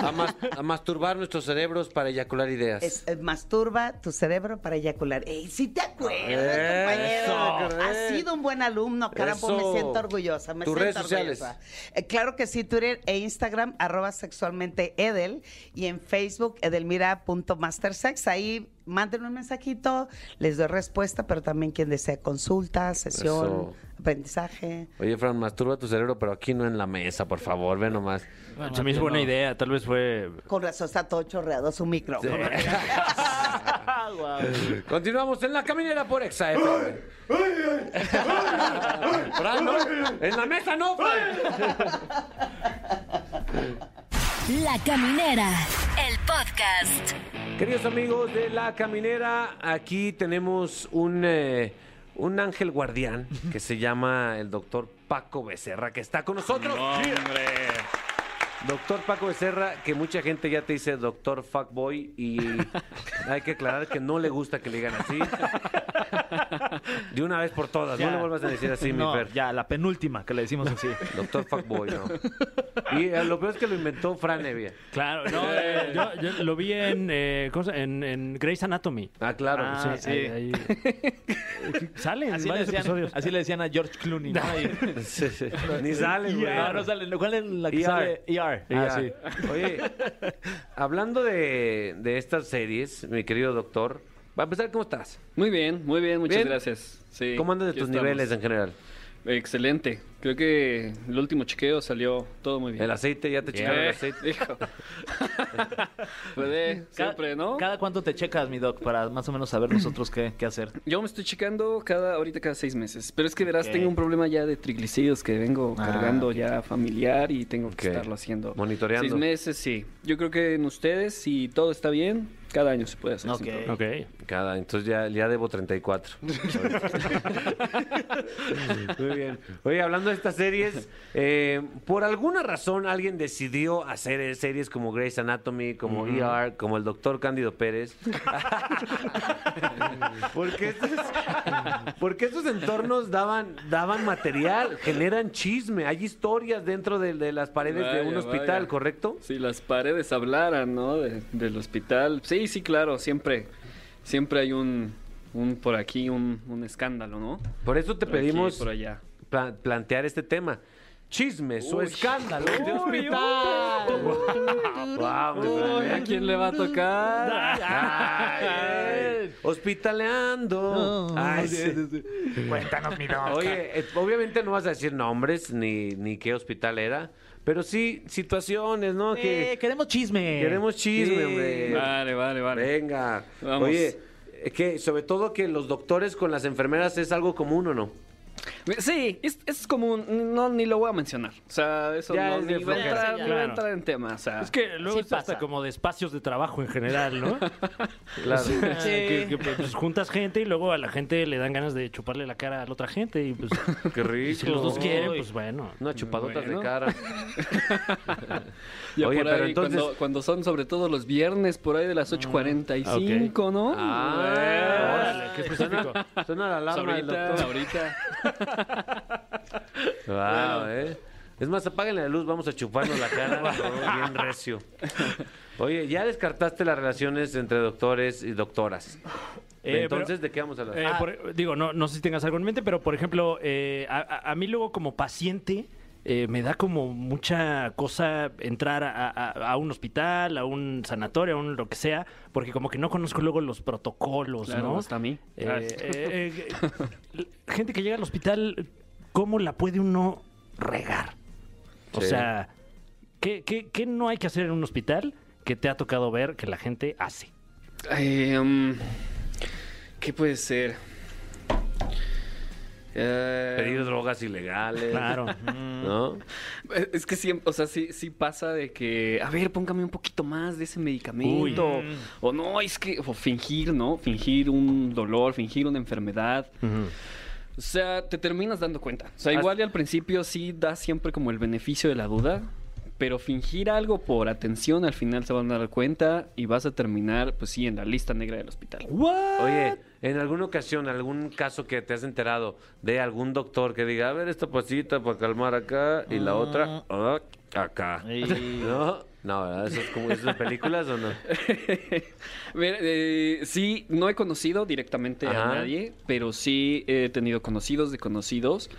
a mas- a masturbar nuestros cerebros para eyacular ideas. Es, eh, masturba tu cerebro para eyacular. ¡Ey, sí te acuerdas, Eso, compañero! Has sido un buen alumno, caramba, me siento orgullosa. Me Tus siento redes sociales. orgullosa. Eh, claro que sí, Twitter e Instagram, arroba sexualmente Edel, y en Facebook, edelmira.mastersex. Ahí manden un mensajito, les doy respuesta, pero también quien desea consulta, sesión, Eso. aprendizaje. Oye, Fran, masturba tu cerebro, pero aquí no en la mesa, por favor, ve nomás. Se me hizo buena idea, tal vez fue... Con razón está todo chorreado su micrófono. [LAUGHS] Continuamos en la caminera por Exa. Fran, no, en la mesa no, Fran. La Caminera, el podcast. Queridos amigos de La Caminera, aquí tenemos un, eh, un ángel guardián que se llama el doctor Paco Becerra, que está con nosotros. Doctor Paco Becerra, que mucha gente ya te dice doctor fuckboy y [LAUGHS] hay que aclarar que no le gusta que le digan así. De una vez por todas, no Ya. le vuelvas a decir así, No, mi Fer. ya, la penúltima que le decimos así. Doctor fuckboy, no. Y eh, lo peor es que lo inventó Fran Evia. Claro, no, eh, yo, yo lo vi en, eh, ¿cómo se- en, en Grey's Anatomy. Ah, claro. Ah, sí. sí. Ahí- ahí- Sale en Así le, varios decían, episodios. así le decían a George Clooney. ¿no? Y- [LAUGHS] Sí, sí. Ni [LAUGHS] sale, güey. No, no sale. ¿Cuál es la que ER. sale? ER. Ah, Ah, sí. Oye, hablando de, de estas series, mi querido doctor, va a empezar, ¿cómo estás? Muy bien, muy bien, muchas ¿Bien? gracias. Sí, ¿Cómo andas de tus estamos. niveles en general? Excelente. Creo que el último chequeo salió todo muy bien. ¿El aceite? ¿Ya te checaron el aceite? Hijo. [LAUGHS] Puede, Cada- siempre, ¿no? ¿Cada cuánto te checas, mi doc, para más o menos saber nosotros qué, qué hacer? Yo me estoy checando cada, ahorita cada seis meses. Pero es que verás, tengo un problema ya de triglicéridos que vengo Ah, cargando ya familiar y tengo que estarlo haciendo. Monitoreando. Seis meses, sí. Yo creo que en ustedes, si todo está bien, cada año se puede hacer. sin Ok. problema. Ok. Cada, entonces ya, ya debo 34. [LAUGHS] Muy bien. Oye, hablando de estas series, eh, por alguna razón alguien decidió hacer series como Grey's Anatomy, como ER, como el doctor Cándido Pérez. [LAUGHS] porque, estos, porque estos entornos daban, daban material, generan chisme, hay historias dentro de, de las paredes de un Vaya, hospital, vaya. ¿correcto? Si las paredes hablaran, ¿no? De- del hospital. Sí, sí, claro, siempre, siempre hay un, un por aquí, un, un escándalo, ¿no? Por eso te Por aquí, pedimos por allá. pla- plantear este tema. Chismes o Uy. escándalos de hospital. Uy, ¿eh? ¿A quién le va a tocar? Ay, ay. Hospitaleando. Ay, sí. Cuéntanos, mi. Oye, eh, obviamente no vas a decir nombres ni, ni qué hospital era, pero sí situaciones, ¿no? Eh, Que queremos chisme. queremos chisme, Sí. hombre. Vale, vale, vale. Venga. Vamos. Oye, eh, que sobre todo que los doctores con las enfermeras es algo común o no? Sí, es, es común, no, ni lo voy a mencionar. O sea, eso Ya no, es de ni, voy a flojera. entrar, Ya, ni voy a claro. entrar en tema. O sea, Es que luego Sí es hasta pasa. como de espacios de trabajo en general, ¿no? [LAUGHS] Claro. que, que, pues, juntas gente y luego a la gente le dan ganas de chuparle la cara a la otra gente y pues [LAUGHS] Qué rico. si los dos quieren, pues bueno. Unas chupadotas Bueno. de cara. [LAUGHS] ya Oye, por pero ahí, entonces- cuando, cuando son sobre todo los viernes, por ahí de las 8.45, ¿no? Ah, Órale, qué específico. Suena la Pues alarma del ahorita, doctor. ahorita. Wow, eh. Es más, apáguenle la luz, vamos a chuparnos la cara bien recio. Oye, ya descartaste las relaciones entre doctores y doctoras. Eh, Entonces, ¿de qué vamos a hablar? Eh, por- digo, no, no sé si tengas algo en mente, pero por ejemplo, eh, a, a- a mí luego como paciente eh, me da como mucha cosa entrar a, a- a un hospital, a un sanatorio, a un lo que sea, porque como que no conozco luego los protocolos, Claro, ¿no? hasta a mí. Eh, Ah, eh, eh, [LAUGHS] gente que llega al hospital, ¿cómo la puede uno regar? O Sí. sea, ¿qué, qué, qué no hay que hacer en un hospital que te ha tocado ver que la gente hace? Eh, um, ¿Qué puede ser? Eh, Pedir drogas ilegales. Claro. ¿No? Es que siempre, o sea, sí, sí pasa de que, a ver, póngame un poquito más de ese medicamento. O no, es que, o fingir, ¿no? Fingir un dolor, fingir una enfermedad. O sea, te terminas dando cuenta. O sea, igual y al principio sí da siempre como el beneficio de la duda. Pero fingir algo por atención, al final se van a dar cuenta y vas a terminar, pues sí, en la lista negra del hospital. Oye, en alguna ocasión, algún caso que te has enterado de algún doctor que diga, a ver, esta pasita para calmar acá y la otra ah, acá. Y- [LAUGHS] ¿No? No, ¿verdad? ¿Eso es como eso de películas o no? [LAUGHS] Mira, eh, sí, no he conocido directamente Ajá. a nadie, pero sí he tenido conocidos de conocidos.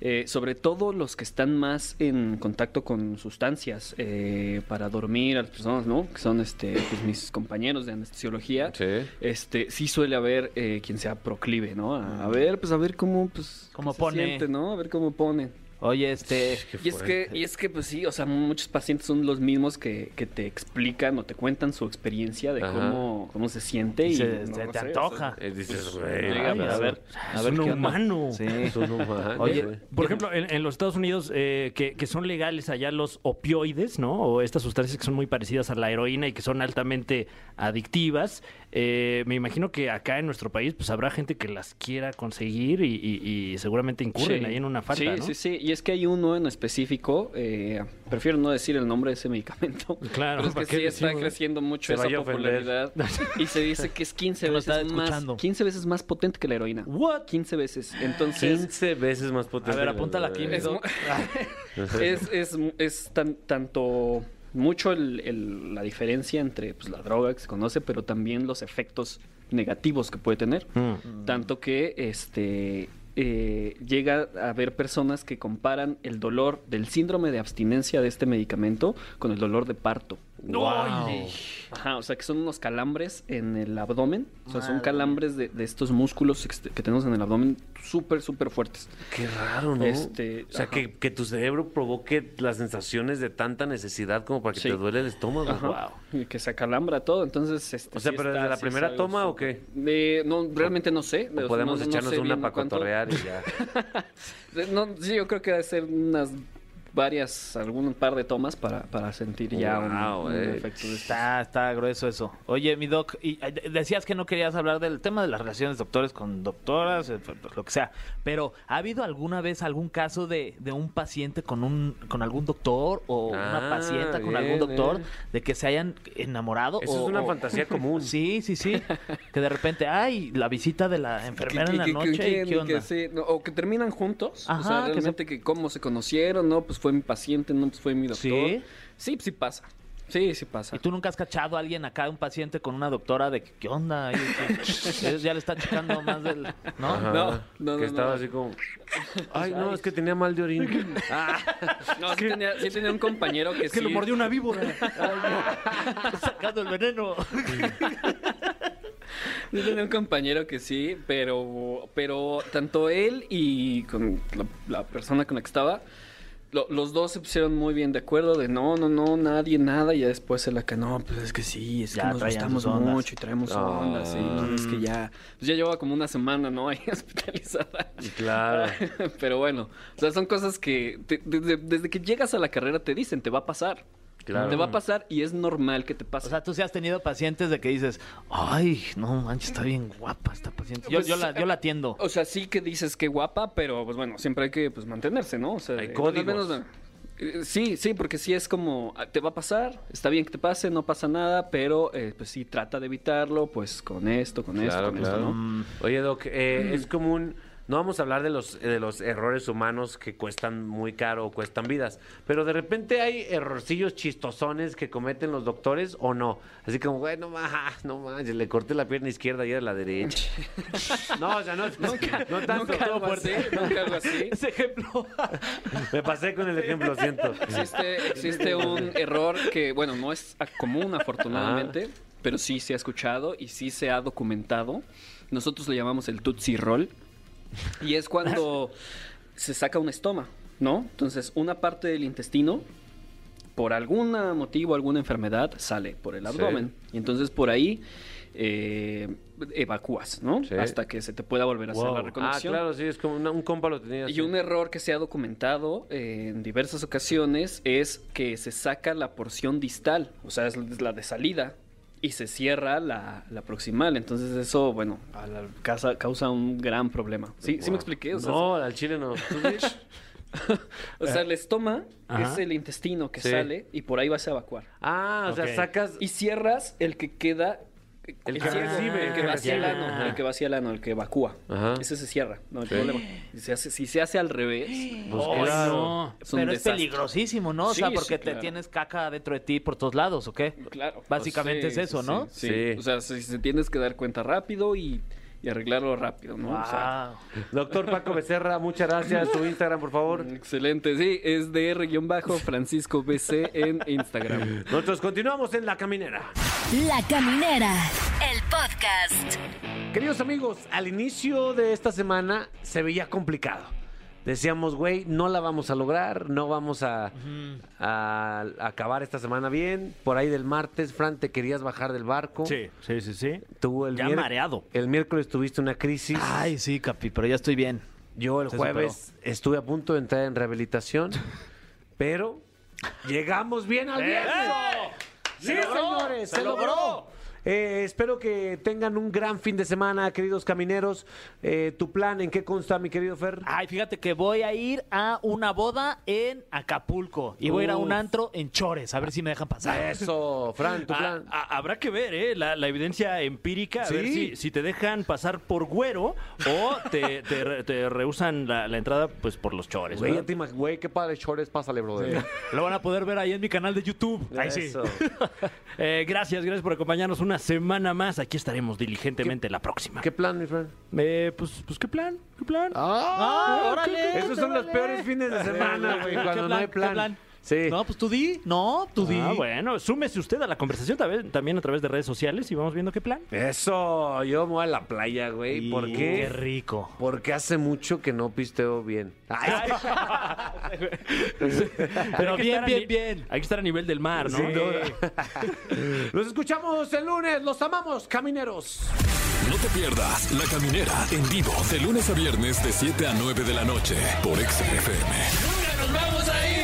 Eh, sobre todo los que están más en contacto con sustancias eh, para dormir a las personas, ¿no? Que son este, pues, mis compañeros de anestesiología. Sí. Este, sí suele haber eh, quien sea proclive, ¿no? A, a ver, pues a ver cómo, pues, Cómo se pone. siente, ¿no? A ver cómo pone. Oye, este... Y es que, y es que, pues sí, o sea, muchos pacientes son los mismos que, que te explican o te cuentan su experiencia de Ajá. cómo, cómo se siente y Se- no se lo te sé, antoja. Eh, dices, Pues, güey, a ver, a Es ver un qué onda. humano. Sí. es un humano, Oye, güey. Por ejemplo, en, en los Estados Unidos, eh, que, que son legales allá los opioides, ¿no? O estas sustancias que son muy parecidas a la heroína y que son altamente adictivas. eh, me imagino que acá en nuestro país, pues habrá gente que las quiera conseguir y, y- y seguramente incurren Sí. ahí en una falta, Sí, ¿no? sí, sí. Y es que hay uno en específico, eh, prefiero no decir el nombre de ese medicamento. [LAUGHS] Claro, Pero es ¿para que sí está creciendo mucho Se esa popularidad. [LAUGHS] y se dice que es 15 Que lo veces más, escuchando. 15 veces más potente que la heroína. What? 15 veces. Entonces, 15 veces más potente. A ver, apúntala aquí, es, [LAUGHS] es, es, es tan, tanto mucho el- el- la diferencia entre pues, la droga que se conoce, pero también los efectos negativos que puede tener. Mm. Tanto que este eh, llega a haber personas que comparan el dolor del síndrome de abstinencia de este medicamento con el dolor de parto. Wow. Ajá, o sea que son unos calambres en el abdomen. O sea, son calambres de, de estos músculos que tenemos en el abdomen súper, súper fuertes. Qué raro, ¿no? Este, o sea, que, que tu cerebro provoque las sensaciones de tanta necesidad como para que Sí. te duele el estómago. Ajá. Y que se acalambra todo, entonces... Este, O sea, sí pero desde la primera toma, ¿o qué? Eh, no, realmente no sé. O podemos no- no echarnos sé una para cuánto- cotorrear y ya. No, [LAUGHS] sí, yo creo que debe ser unas varias, algún par de tomas para, para sentir ya un- Wow, un, eh. efecto de. Está, está grueso eso. Oye, mi doc, y eh, de- decías que no querías hablar del tema de las relaciones doctores con doctoras, eh, pues, lo que sea, pero ¿ha habido alguna vez algún caso de, de un paciente con un con algún doctor o una Ah, pacienta con bien, algún doctor eh. de que se hayan enamorado? Eso o- es una o- fantasía común. [LAUGHS] Sí, sí, sí. que de repente, ay, la visita de la enfermera en la noche, que- ¿y ¿qué onda? que sí, no, o que terminan juntos. Ajá, o sea, que se- realmente que, cómo se conocieron, no, pues fue mi paciente, no, pues fue mi doctor. ¿Sí? Sí, sí pasa. Sí, sí pasa. ¿Y tú nunca has cachado a alguien acá, un paciente con una doctora de que, qué onda? [LAUGHS] Ya le están checando más del... ¿No? Ajá. No, no, no, Que no. estaba así como. [LAUGHS] Ay, no, es que tenía mal de orina. [LAUGHS] Ah, No, sí tenía, sí tenía un compañero que Es que sí. lo mordió una víbora. Sacando el veneno. Sí tenía un compañero que sí, pero, pero tanto él y con la, la persona con la que estaba, lo- los dos se pusieron muy bien de acuerdo de no, no, no, nadie, nada, y ya después él acá, no, pues es que sí, es Ya que nos gustamos mucho y traemos Ah. ondas, sí, pues es que ya, pues ya lleva como una semana, ¿no? [LAUGHS] Ahí hospitalizada. claro. [LAUGHS] Pero bueno, o sea, son cosas que te- desde, desde que llegas a la carrera te dicen, te va a pasar. Claro. Te va a pasar y es normal que te pase. O sea, tú sí has tenido pacientes de que dices, ay, no manches, está bien guapa esta paciente. Yo, Pues, yo, la, yo la atiendo. O sea, sí que dices que guapa, pero pues bueno, siempre hay que pues mantenerse, ¿no? O sea, Hay eh, códigos. al eh, sí, sí, porque sí es como, ah, te va a pasar, está bien que te pase, no pasa nada, pero eh, pues sí, trata de evitarlo, pues con esto, con esto, con claro. esto, ¿no? Oye, Doc, eh, es común. No vamos a hablar de los, de los errores humanos que cuestan muy caro o cuestan vidas, pero de repente hay errorcillos chistosones que cometen los doctores o no. Así como, güey, no más, no manches, le corté la pierna izquierda y era la derecha. [LAUGHS] no, o sea, no, no tanto. Nunca algo así, nunca algo así. [LAUGHS] Ese ejemplo. Me pasé con el ejemplo, siento. Existe, existe un error que, bueno, no es común afortunadamente, pero sí se ha escuchado y sí se ha documentado. Nosotros le llamamos el Tutsi Roll. Y es cuando se saca un estoma, ¿no? Entonces, una parte del intestino, por algún motivo, alguna enfermedad, sale por el abdomen. Y entonces por ahí eh, evacúas, ¿no? Sí. Hasta que se te pueda volver a hacer la Ah, reconexión. claro, sí, es como una- un compa lo tenía. Y un error que se ha documentado eh, en diversas ocasiones es que se saca la porción distal, o sea, es la de salida, y se cierra la, la proximal. Entonces eso, bueno, a la casa causa un gran problema. ¿Sí, ¿sí me expliqué? O sea, No, al chile no. [LAUGHS] O sea el estoma Ajá. es el intestino que Sí. sale y por ahí vas a evacuar. Ah, o sea, sacas. Y cierras el que queda El El que recibe, el que el vacía el ano, el que vacía el ano, el que evacúa. Ajá. Ese se cierra, no hay problema. Si se hace, si se hace al revés, Pues claro. no. es Pero es peligrosísimo, ¿no? O sea, Sí, porque sí, te tienes caca dentro de ti por todos lados, ¿o qué? Claro. Básicamente Sí, es eso, sí, ¿no? Sí, Sí. O sea, si se tienes que dar cuenta rápido y, y arreglarlo rápido, ¿no? O sea, Wow. Doctor Paco Becerra, muchas gracias. Su Instagram, por favor. excelente. Sí, es DR-Francisco BC en Instagram. Nosotros continuamos en La Caminera. La Caminera, el podcast. Queridos amigos, al inicio de esta semana se veía complicado. Decíamos, güey, no la vamos a lograr, no vamos a, a- a acabar esta semana bien. Por ahí del martes, Fran, te querías bajar del barco. Sí, sí, sí, sí. Tú el Ya mareado. El miércoles tuviste una crisis. Ay, sí, Capi, pero ya estoy bien. Yo el se jueves estuve a punto de entrar en rehabilitación, [LAUGHS] pero llegamos bien al viernes. Sí, señores, se, logró. Eh, espero que tengan un gran fin de semana, queridos camineros. Eh, ¿Tu plan en qué consta, mi querido Fer? Ay, fíjate que voy a ir a una boda en Acapulco y voy a ir a un antro en Chores, a ver si me dejan pasar. Eso, Fran, tu plan. habrá que ver, ¿eh? La, la evidencia empírica, a Sí. ver si, si te dejan pasar por güero o te, te, re- te rehusan la, la entrada pues por los chores. Güey, ya ¿verdad? te imag- güey, qué padre chores, pásale, brother. Lo van a poder ver ahí en mi canal de YouTube. Ahí sí. Eso. [LAUGHS] Eh, gracias, gracias por acompañarnos una semana más. Aquí estaremos diligentemente la próxima. ¿Qué plan, mi Fran? Eh, pues, pues, ¿qué plan? ¿Qué plan? Ah, órale. Esos son los peores fines de semana, güey, ¿Qué cuando no hay ¿Qué plan. Sí. No, pues tú di. No, tú di. Ah, bueno, súmese usted a la conversación también, también a través de redes sociales y vamos viendo qué plan. Eso, yo me voy a la playa, güey. ¿Por qué? Qué rico. Porque hace mucho que no pisteo bien. Ay, [LAUGHS] Pero Hay que bien, estar a bien, ni- bien. Hay que estar a nivel del mar, ¿no? Sin duda. [LAUGHS] Los escuchamos el lunes. Los amamos, camineros. No te pierdas La Caminera en vivo de lunes a viernes de 7 a 9 de la noche por XFM. ¡Nunca nos vamos a ir!